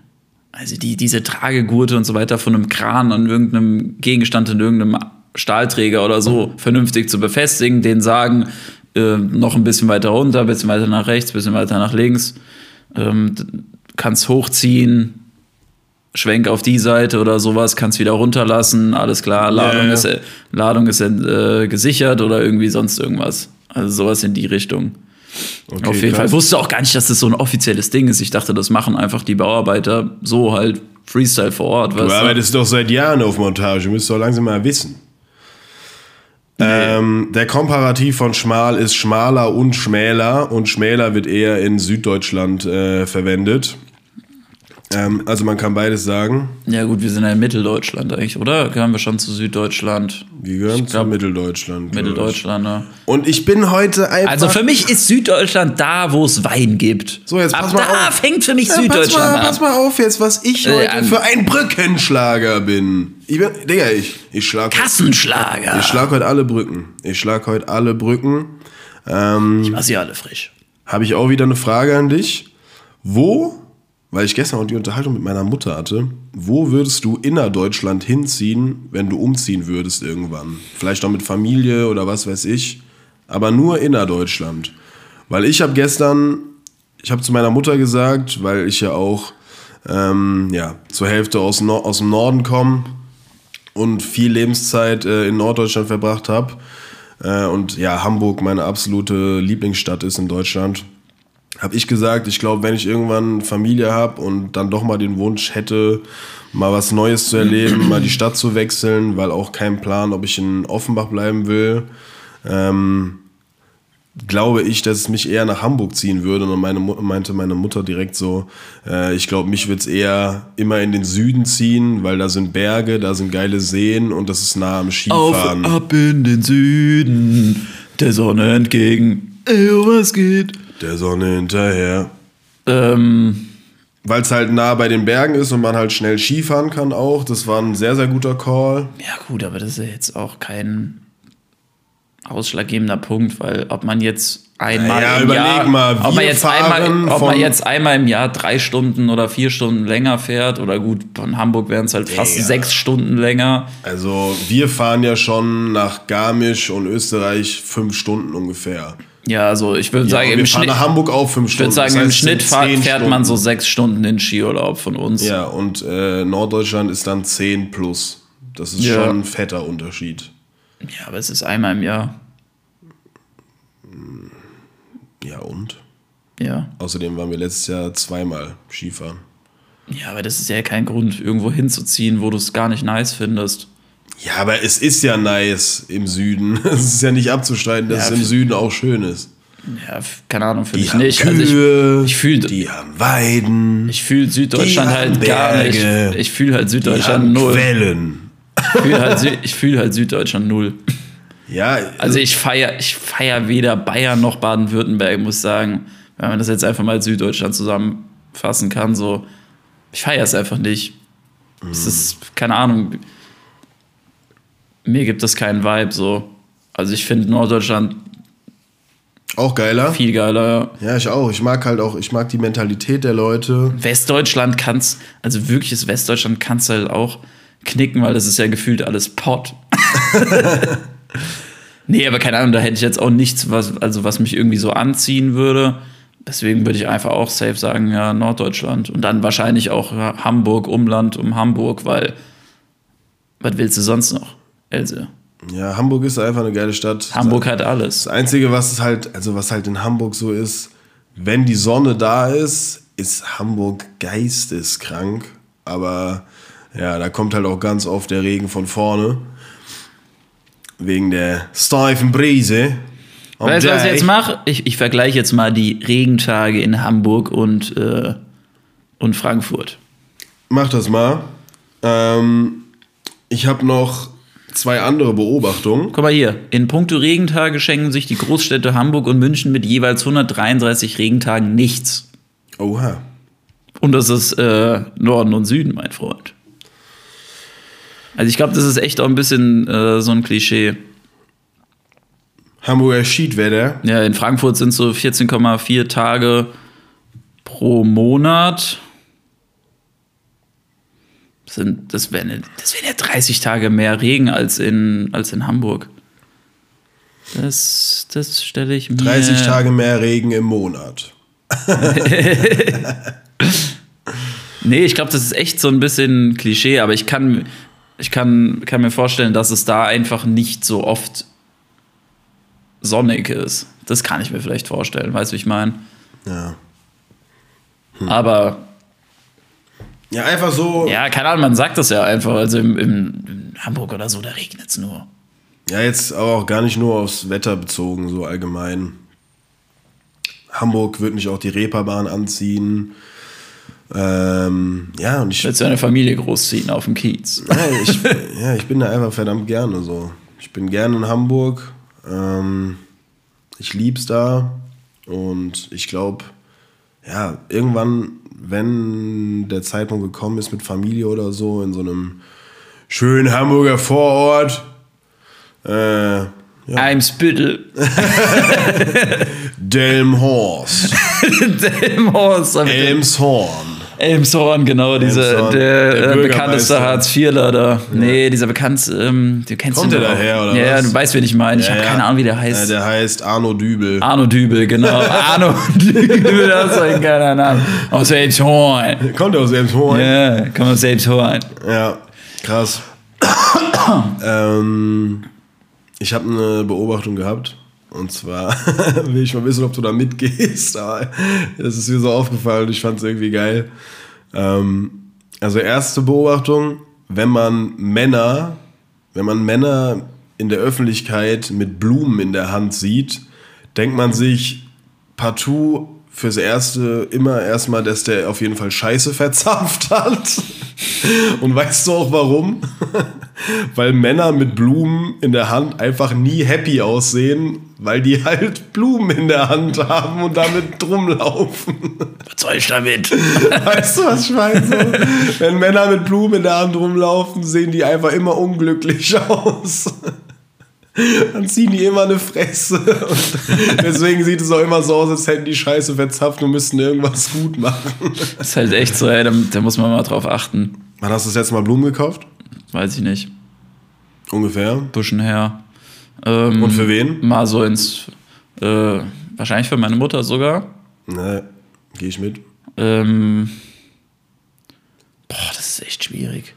Also die, diese Tragegurte und so weiter von einem Kran an irgendeinem Gegenstand in irgendeinem Stahlträger oder so vernünftig zu befestigen, den sagen, äh, noch ein bisschen weiter runter, ein bisschen weiter nach rechts, ein bisschen weiter nach links, ähm, kannst hochziehen, Schwenk auf die Seite oder sowas, kannst wieder runterlassen, alles klar, Ladung ja. ist, äh, Ladung ist äh, gesichert oder irgendwie sonst irgendwas. Also sowas in die Richtung. Okay, Auf jeden krass. Fall. Ich wusste auch gar nicht, dass das so ein offizielles Ding ist. Ich dachte, das machen einfach die Bauarbeiter so halt Freestyle vor Ort. Du arbeitest doch seit Jahren auf Montage, müsst doch langsam mal wissen. Ähm, der Komparativ von schmal ist schmaler und schmäler und schmäler wird eher in Süddeutschland äh, verwendet. Ähm, also man kann beides sagen. Ja, gut, wir sind ja in Mitteldeutschland eigentlich, oder? Gehören wir schon zu Süddeutschland? Wir gehören zu glaub, Mitteldeutschland. ich. Mitteldeutschland, ne? Und ich bin heute einfach. Also für mich ist Süddeutschland da, wo es Wein gibt. So, jetzt Ab pass mal da auf. fängt für mich Ja, pass, Süddeutschland mal, an. pass mal auf jetzt, was ich Äh, heute an- für ein Brückenschlager bin. Ich bin, Digga, ich, ich schlag, Kassenschlager. ich schlag heute alle Brücken. Ich schlag heute alle Brücken. Ähm, Lass sie alle frisch. habe ich auch wieder eine Frage an dich. Wo, weil ich gestern auch die Unterhaltung mit meiner Mutter hatte, wo würdest du innerdeutschland hinziehen, wenn du umziehen würdest irgendwann? Vielleicht auch mit Familie oder was weiß ich, aber nur innerdeutschland. Weil ich habe gestern, ich habe zu meiner Mutter gesagt, weil ich ja auch ähm, ja, zur Hälfte aus, Nor aus dem Norden komme und viel Lebenszeit äh, in Norddeutschland verbracht habe. Äh, und ja, Hamburg meine absolute Lieblingsstadt ist in Deutschland. Habe ich gesagt, ich glaube, wenn ich irgendwann Familie habe und dann doch mal den Wunsch hätte, mal was Neues zu erleben, mal die Stadt zu wechseln, weil auch kein Plan, ob ich in Offenbach bleiben will, ähm, glaube ich, dass es mich eher nach Hamburg ziehen würde. Und meine, Mu- meinte meine Mutter direkt so, äh, ich glaube, mich wird es eher immer in den Süden ziehen, weil da sind Berge, da sind geile Seen und das ist nah am Auf, Skifahren. ab in den Süden, der Sonne entgegen. Ey, was geht? Der Sonne hinterher. Ähm, Weil es halt nah bei den Bergen ist und man halt schnell Skifahren kann auch. Das war ein sehr, sehr guter Call. Ja, gut, aber das ist ja jetzt auch kein ausschlaggebender Punkt, weil ob man jetzt einmal Naja, im Jahr, mal, ob, man jetzt einmal, ob man jetzt einmal im Jahr drei Stunden oder vier Stunden länger fährt oder gut, von Hamburg wären es halt fast Digga. sechs Stunden länger. Also wir fahren ja schon nach Garmisch und Österreich fünf Stunden ungefähr. Ja, also ich würde Ja, sagen, im Schnitt, nach Hamburg auch fünf ich Stunden. würde sagen, Das im heißt, es Schnitt zehn fährt man so Stunden. sechs Stunden in Skiurlaub von uns. Ja, und äh, Norddeutschland ist dann 10 plus. Das ist Ja. schon ein fetter Unterschied. ja, aber es ist einmal im Jahr. Ja, und? Ja. Außerdem waren wir letztes Jahr zweimal Skifahren. Ja, aber das ist ja kein Grund, irgendwo hinzuziehen, wo du es gar nicht nice findest. Ja, aber es ist ja nice im Süden. Es ist ja nicht abzustreiten, dass Ja, es im Süden auch schön ist. Ja, keine Ahnung, finde Die ich haben nicht. Kühe, Also ich, ich fühle die haben Weiden, ich fühl Süddeutschland halt gar nicht. Ich fühle halt Süddeutschland null. Quellen. Ich fühle halt, Sü fühl halt Süddeutschland null. Ja, Also ich feiere ich feier weder Bayern noch Baden-Württemberg, muss ich sagen. Wenn man das jetzt einfach mal als Süddeutschland zusammenfassen kann, so. Ich feiere es einfach nicht. Es ist, keine Ahnung. Mir gibt es keinen Vibe, so. Also ich finde Norddeutschland auch geiler. viel geiler. Ja, ich auch. Ich mag halt auch, ich mag die Mentalität der Leute. Westdeutschland kannst, also wirkliches Westdeutschland kannst du halt auch knicken, weil das ist ja gefühlt alles Pott. nee, aber keine Ahnung, da hätte ich jetzt auch nichts, was, also was mich irgendwie so anziehen würde. Deswegen würde ich einfach auch safe sagen, ja, Norddeutschland. Und dann wahrscheinlich auch Hamburg, Umland um Hamburg, weil was willst du sonst noch, Else? Ja, Hamburg ist einfach eine geile Stadt. Hamburg hat alles. Das Einzige, was es halt, also was halt in Hamburg so ist, wenn die Sonne da ist, ist Hamburg geisteskrank. Aber ja, da kommt halt auch ganz oft der Regen von vorne. Wegen der steifen Brise. am Weißt du, was ich jetzt mache? Ich, ich vergleiche jetzt mal die Regentage in Hamburg und, äh, und Frankfurt. Mach das mal. Ähm, ich habe noch zwei andere Beobachtungen. Guck mal hier, in puncto Regentage schenken sich die Großstädte Hamburg und München mit jeweils 133 Regentagen nichts. Oha. Und das ist äh, Norden und Süden, mein Freund. Also ich glaube, das ist echt auch ein bisschen äh, so ein Klischee. Hamburger Schiedwetter. Ja, in Frankfurt sind so 14,4 Tage pro Monat. Das, sind, das, wären, das wären ja 30 Tage mehr Regen als in, als in Hamburg. Das, das stelle ich mir. 30 Tage mehr Regen im Monat. Nee, ich glaube, das ist echt so ein bisschen Klischee, aber ich kann, ich kann, kann mir vorstellen, dass es da einfach nicht so oft sonnig ist. Das kann ich mir vielleicht vorstellen, weißt du, wie ich meine? Ja. Aber Ja, einfach so. ja, keine Ahnung, man sagt das ja einfach. Also im, im, in Hamburg oder so, da regnet es nur. Ja, jetzt aber auch gar nicht nur aufs Wetter bezogen, so allgemein. Hamburg wird nicht auch die Reeperbahn anziehen. Ähm, ja, und ich, Willst du eine Familie großziehen auf dem Kiez? ja, ich, ja, ich bin da einfach verdammt gerne so. Ich bin gerne in Hamburg. Ähm, ich lieb's da. Und ich glaube, ja, irgendwann, wenn der Zeitpunkt gekommen ist mit Familie oder so, in so einem schönen Hamburger Vorort, äh, Eimsbüttel. Delmhorst. Delmhorst. Elmshorn. Elmshorn, genau, dieser, Elmshorn, der, der äh, bekannteste. Hartz-IVler da. Nee, dieser bekannt, ähm, du kennst Kommt ihn der daher, oder Ja, ja, was? du weißt, wen ich meine. Ich Ja, habe ja. keine Ahnung, wie der heißt. Ja, der heißt Arno Dübel. Arno Dübel, genau. Arno Dübel, das ist ein geiler Name. Aus Elmshorn. Kommt aus Elmshorn? Ja, komm aus Elmshorn. Ja, krass. ähm, ich habe eine Beobachtung gehabt. Und zwar will ich mal wissen, ob du da mitgehst. Aber das ist mir so aufgefallen. Ich fand es irgendwie geil. Ähm, also erste Beobachtung, wenn man Männer, wenn man Männer in der Öffentlichkeit mit Blumen in der Hand sieht, denkt man sich partout fürs Erste immer erstmal, dass der auf jeden Fall Scheiße verzapft hat. Und weißt du auch warum? weil Männer mit Blumen in der Hand einfach nie happy aussehen, weil die halt Blumen in der Hand haben und damit rumlaufen. Was soll ich damit? Weißt du, was ich meine? So, wenn Männer mit Blumen in der Hand rumlaufen, sehen die einfach immer unglücklich aus. Dann ziehen die immer eine Fresse. Und deswegen sieht es auch immer so aus, als hätten die Scheiße verzapft und müssten irgendwas gut machen. Das ist halt echt so, ey, da, da muss man mal drauf achten. Wann hast du das letzte Mal Blumen gekauft? Weiß ich nicht. Ungefähr. Buschen her. Ähm, Und für wen? Mal so ins. Äh, wahrscheinlich für meine Mutter sogar. Ne, gehe ich mit. Ähm, boah, das ist echt schwierig.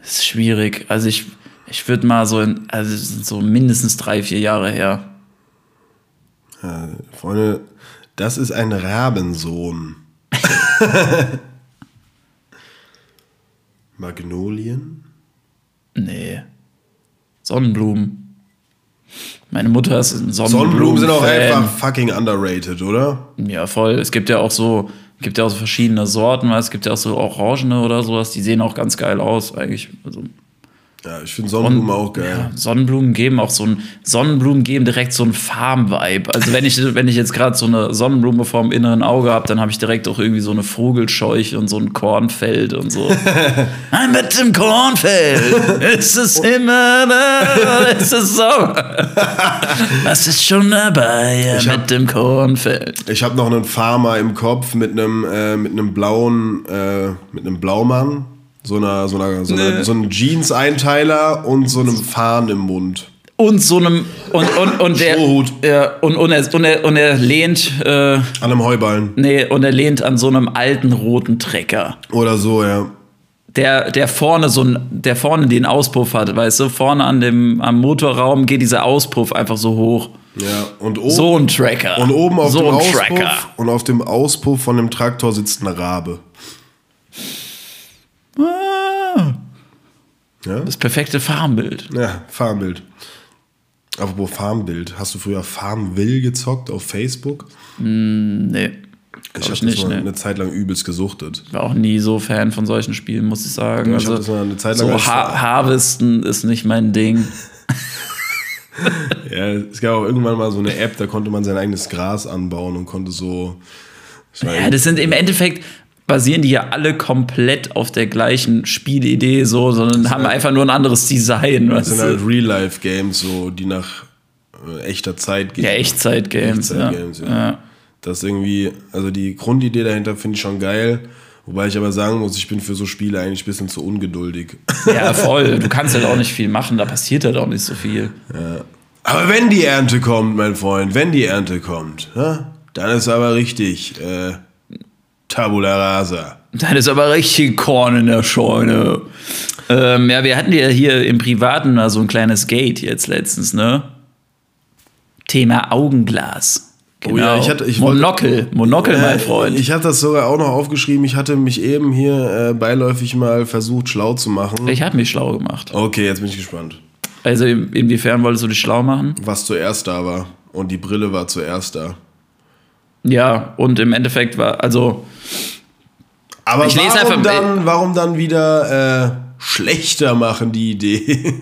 Das ist schwierig. Also ich, ich würde mal so in, also sind so mindestens drei, vier Jahre her. Ja, Freunde, das ist ein Rabensohn. Magnolien? Nee. Sonnenblumen. Meine Mutter ist ein Sonnenblumen. Sonnenblumen sind auch einfach fucking underrated, oder? Ja, voll. Es gibt ja auch so, gibt ja auch so verschiedene Sorten, weil es gibt ja auch so Orangene oder sowas, die sehen auch ganz geil aus, eigentlich. Also, Ja, ich finde Sonnenblumen auch geil. Ja, Sonnenblumen geben auch so ein Sonnenblumen geben direkt so ein Farm-Vibe. Also wenn ich, wenn ich jetzt gerade so eine Sonnenblume vorm inneren Auge habe, dann habe ich direkt auch irgendwie so eine Vogelscheuche und so ein Kornfeld und so. Ein mit dem Kornfeld ist es immer da, ist es Sommer. Was ist schon dabei hab- mit dem Kornfeld? Ich habe noch einen Farmer im Kopf mit einem äh, mit einem blauen äh, mit einem Blaumann, so einer so einer so, einer, so einem Jeans-Einteiler und so einem Fahnen im Mund. Und so einem und und und der Strohhut. ja, und und er, und er, und er lehnt äh, An einem Heuballen nee und er lehnt an so einem alten roten Trecker. oder so, ja. der, der vorne so ein, der vorne den Auspuff hat, weißt du, vorne an dem, am Motorraum geht dieser Auspuff einfach so hoch. Ja, und oben So ein Tracker. und oben auf so dem Auspuff Tracker. und auf dem Auspuff von dem Traktor sitzt ein Rabe. Ah, Ja? das perfekte Farmbild. Ja, Farmbild. Apropos Farmbild, hast du früher Farmville gezockt auf Facebook? Nee. Ich habe nicht, mal ne. eine Zeit lang übelst gesuchtet. War auch nie so Fan von solchen Spielen, muss ich sagen. Ich Also, eine Zeit lang so ha Harvesten ist nicht mein Ding. Ja, es gab auch irgendwann mal so eine App, da konnte man sein eigenes Gras anbauen und konnte so. Ja, das sind im Endeffekt basieren die ja alle komplett auf der gleichen Spielidee, so, sondern haben einfach nur ein anderes Design. das sind halt Real-Life-Games, so, die nach äh, echter Zeit gehen. Ja, Echtzeit-Games. Ja. Echtzeit-Games, ja. Ja. Das irgendwie, also die Grundidee dahinter finde ich schon geil. Wobei ich aber sagen muss, ich bin für so Spiele eigentlich ein bisschen zu ungeduldig. Ja, voll. Du kannst halt auch nicht viel machen, da passiert halt auch nicht so viel. Aber wenn die Ernte kommt, mein Freund, wenn die Ernte kommt, ja, dann ist aber richtig äh, Tabula rasa. Dann ist aber richtig Korn in der Scheune. Ähm, ja, wir hatten ja hier im Privaten mal so ein kleines Gate jetzt letztens, ne? Thema Augenglas. Genau. Oh ja, ich hatte- ich wollte- Monokel, Monokel, mein Äh, Freund. Ich hatte das sogar auch noch aufgeschrieben. Ich hatte mich eben hier äh, beiläufig mal versucht, schlau zu machen. Ich habe mich schlau gemacht. Okay, jetzt bin ich gespannt. Also in- inwiefern wolltest du dich schlau machen? Was zuerst da war. Und die Brille war zuerst da. Ja, und im Endeffekt war, also, Aber Ich lese warum, einfach- dann, warum dann wieder äh, schlechter machen, die Idee?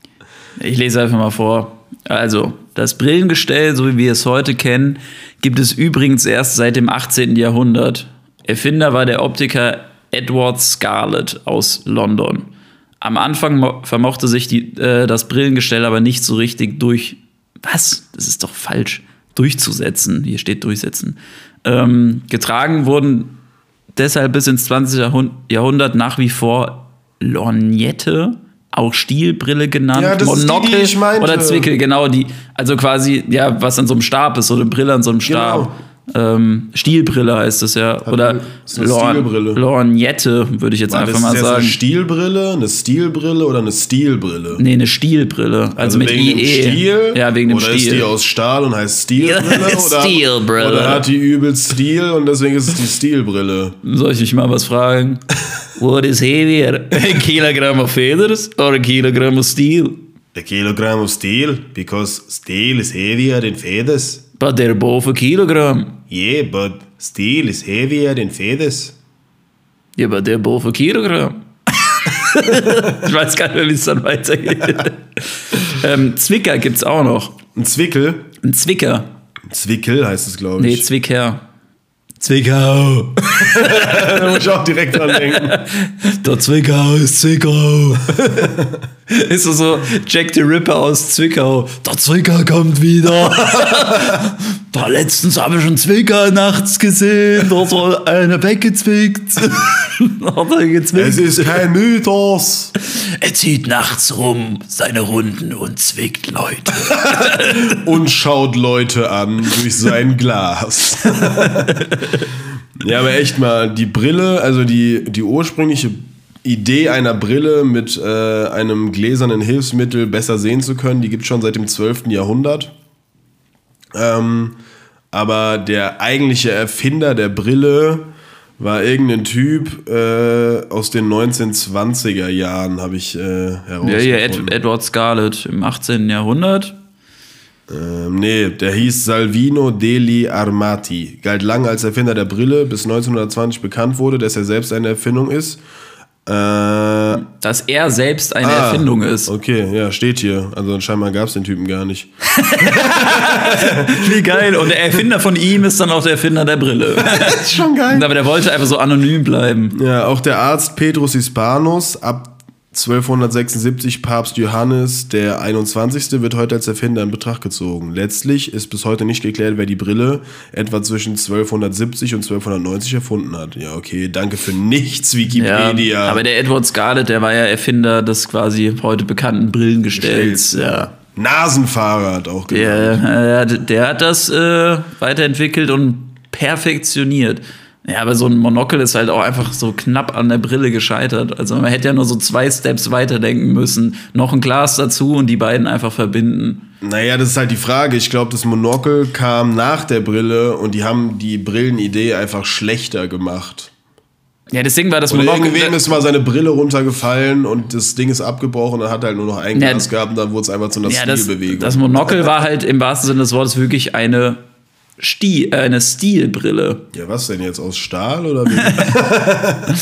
ich lese einfach mal vor. Also, das Brillengestell, so wie wir es heute kennen, gibt es übrigens erst seit dem 18. Jahrhundert. Erfinder war der Optiker Edward Scarlett aus London. Am Anfang mo- vermochte sich die, äh, das Brillengestell aber nicht so richtig durch. Was? Das ist doch falsch. Durchzusetzen. Hier steht durchsetzen. Ähm, getragen wurden deshalb bis ins 20. Jahrhund- Jahrhundert nach wie vor Lorgnette, auch Stielbrille genannt, Ja, das ist die, Monokel die meinte. oder Zwickel, genau die. Also quasi, ja, was an so einem Stab ist, so eine Brille an so einem Stab. Genau. Ähm, Stielbrille heißt es ja. Oder ist eine Lorn-. Lorgnette, würde ich jetzt War einfach das mal jetzt eine sagen. Stilbrille, eine Stilbrille oder eine Stilbrille? Nee, eine Stielbrille. Also, mit wegen dem IE. Stil? Ja, wegen dem oder Stil. ist die aus Stahl und heißt Stilbrille? Ja, oder, Stilbrille. Oder hat die übel Stil und deswegen ist es die Stilbrille? Soll ich dich mal was fragen? What is heavier? A kilogram of feathers or a kilogram of steel? A kilogram of steel, because steel is heavier than feathers. But they're both a kilogram. Yeah, but steel is heavier than feathers. Ja, but they're both a kilogram. ich weiß gar nicht mehr, wie es dann weitergeht. ähm, Zwicker gibt's auch noch. Ein Zwickel. Ein Zwicker. Zwickel heißt es, glaube Nee, ich. Zwicker. Zwickau. da muss ich auch direkt dran denken. Der Zwickau ist Zwickau. ist das so Jack the Ripper aus Zwickau. Der Zwicker kommt wieder. da letztens habe ich einen Zwicker nachts gesehen. Da soll eine weggezwickt. Hat gezwickt. Es ist kein Mythos. Er zieht nachts rum seine Runden und zwickt Leute. Und schaut Leute an durch sein Glas. ja, aber echt mal, die Brille, also die, die ursprüngliche Idee einer Brille mit äh, einem gläsernen Hilfsmittel besser sehen zu können, die gibt es schon seit dem 12. Jahrhundert. Ähm, aber der eigentliche Erfinder der Brille war irgendein Typ äh, aus den 1920er Jahren, habe ich äh, herausgefunden. Ja, hier Ed Edward Scarlett im 18. Jahrhundert. Ähm, nee, der hieß Salvino degli Armati. Galt lange als Erfinder der Brille, bis 1920 bekannt wurde, dass er selbst eine Erfindung ist. Äh, Dass er selbst eine ah, Erfindung ist. Okay, ja, steht hier. Also scheinbar gab es den Typen gar nicht. Wie geil. Und der Erfinder von ihm ist dann auch der Erfinder der Brille. Das ist schon geil. Aber der wollte einfach so anonym bleiben. Ja, auch der Arzt Petrus Hispanus ab 1276 Papst Johannes der 21. wird heute als Erfinder in Betracht gezogen. Letztlich ist bis heute nicht geklärt, wer die Brille etwa zwischen 1270 und 1290 erfunden hat. Ja, okay, danke für nichts, Wikipedia. Ja, aber der Edward Scarlett, der war ja Erfinder des quasi heute bekannten Brillengestells. Ja. Nasenfahrrad auch genannt. Der, der, der hat das äh, weiterentwickelt und perfektioniert. Ja, aber so ein Monokel ist halt auch einfach so knapp an der Brille gescheitert. Also man hätte ja nur so zwei Steps weiterdenken müssen. Noch ein Glas dazu und die beiden einfach verbinden. Naja, das ist halt die Frage. Ich glaube, das Monokel kam nach der Brille und die haben die Brillenidee einfach schlechter gemacht. Ja, deswegen war das Oder Monokel. irgendwem ist mal seine Brille runtergefallen und das Ding ist abgebrochen und hat halt nur noch ein Ja, Glas gehabt und dann wurde es einfach zu einer ja, das, Stilbewegung. das Monokel war halt im wahrsten Sinne des Wortes wirklich eine, Sti äh, eine Stilbrille. ja, was denn jetzt? Aus Stahl oder?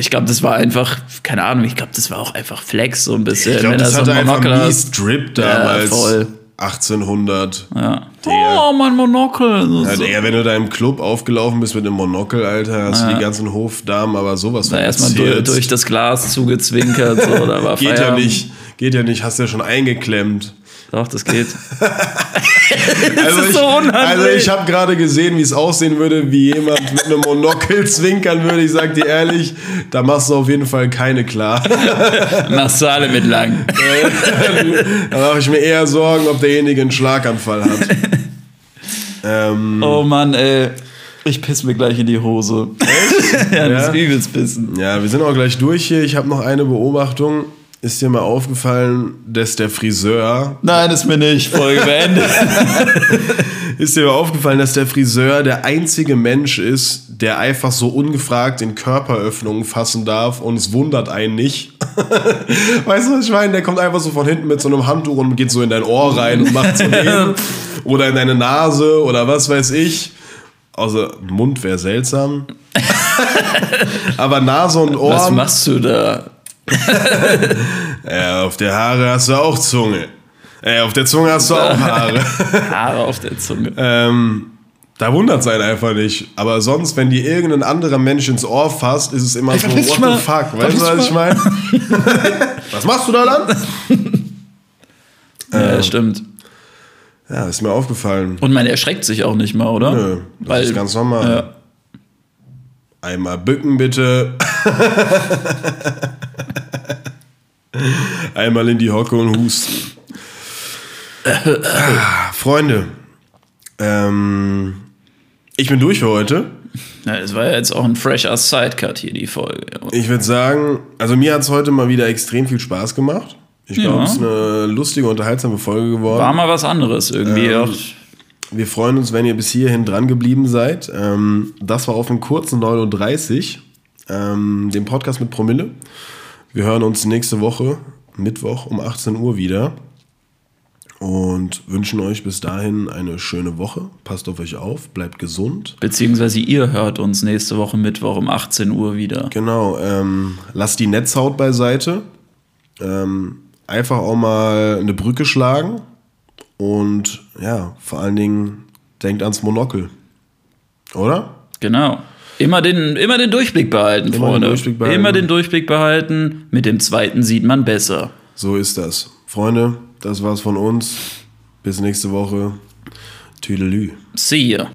Ich glaube, das war einfach, keine Ahnung, ich glaube, das war auch einfach Flex so ein bisschen. Ich glaube, das da hatte ein einfach mies hast. Drip Ja, damals. voll. 1800. Ja. Digga. Oh, mein Monokel. So, Ja, so. Digga, wenn du da im Club aufgelaufen bist mit einem Monokel, Alter, hast du die ganzen Hofdamen aber sowas Da erstmal durch, durch das Glas zugezwinkert. So, da war Geht ja Feierabend. nicht. Geht ja nicht, hast ja schon eingeklemmt. Doch, das geht. Also ist ich, so unhandlich. also ich habe gerade gesehen, wie es aussehen würde, wie jemand mit einem Monokel zwinkern würde. Ich sag dir ehrlich, da machst du auf jeden Fall keine klar. Machst du alle mit lang. da mache ich mir eher Sorgen, ob derjenige einen Schlaganfall hat. ähm, Oh Mann, ey. Ich piss mir gleich in die Hose. Echt? ja, das Ja? ist übelst pissen. ja, wir sind auch gleich durch hier. Ich habe noch eine Beobachtung. Ist dir mal aufgefallen, dass der Friseur Nein, ist mir nicht. Folge beendet. Ist dir mal aufgefallen, dass der Friseur der einzige Mensch ist, der einfach so ungefragt in Körperöffnungen fassen darf und es wundert einen nicht? weißt du, was ich meine? Der kommt einfach so von hinten mit so einem Handtuch und geht so in dein Ohr rein und macht so den. Oder in deine Nase oder was weiß ich. Also Mund wäre seltsam. Aber Nase und Ohr. Was machst du da? Ja, auf der Haare hast du auch Zunge. Äh, auf der Zunge hast du auch Haare. Haare auf der Zunge. Ähm, da wundert es einen einfach nicht. Aber sonst, wenn dir irgendein anderer Mensch ins Ohr fasst, ist es immer so, what mal. the fuck? Weißt du, was ich meine? was machst du da dann? Ja, stimmt. Ja, ist mir aufgefallen. Und man erschreckt sich auch nicht mal, oder? Nö, das Weil, ist ganz normal. Ja. Einmal bücken bitte. Einmal in die Hocke und husten. Freunde, ähm, ich bin durch für heute. Ja, es war ja jetzt auch ein fresher Sidecut hier, die Folge. Ich würde sagen, also mir hat es heute mal wieder extrem viel Spaß gemacht. Ich glaube, Ja. es ist eine lustige, unterhaltsame Folge geworden. War mal was anderes irgendwie. Ähm, auch. Wir freuen uns, wenn ihr bis hierhin dran geblieben seid. Ähm, das war auf dem kurzen 39, ähm, dem Podcast mit Promille. Wir hören uns nächste Woche, Mittwoch um 18 Uhr wieder. Und wünschen euch bis dahin eine schöne Woche. Passt auf euch auf, bleibt gesund. Beziehungsweise ihr hört uns nächste Woche Mittwoch um 18 Uhr wieder. Genau, ähm, lasst die Netzhaut beiseite. Ähm, einfach auch mal eine Brücke schlagen. Und ja, vor allen Dingen denkt ans Monokel. Oder? Genau. Immer den, immer den Durchblick behalten, den Freunde. Durchblick behalten. Immer den Durchblick behalten. Mit dem zweiten sieht man besser. So ist das. Freunde, das war's von uns. Bis nächste Woche. Tüdelü. See ya.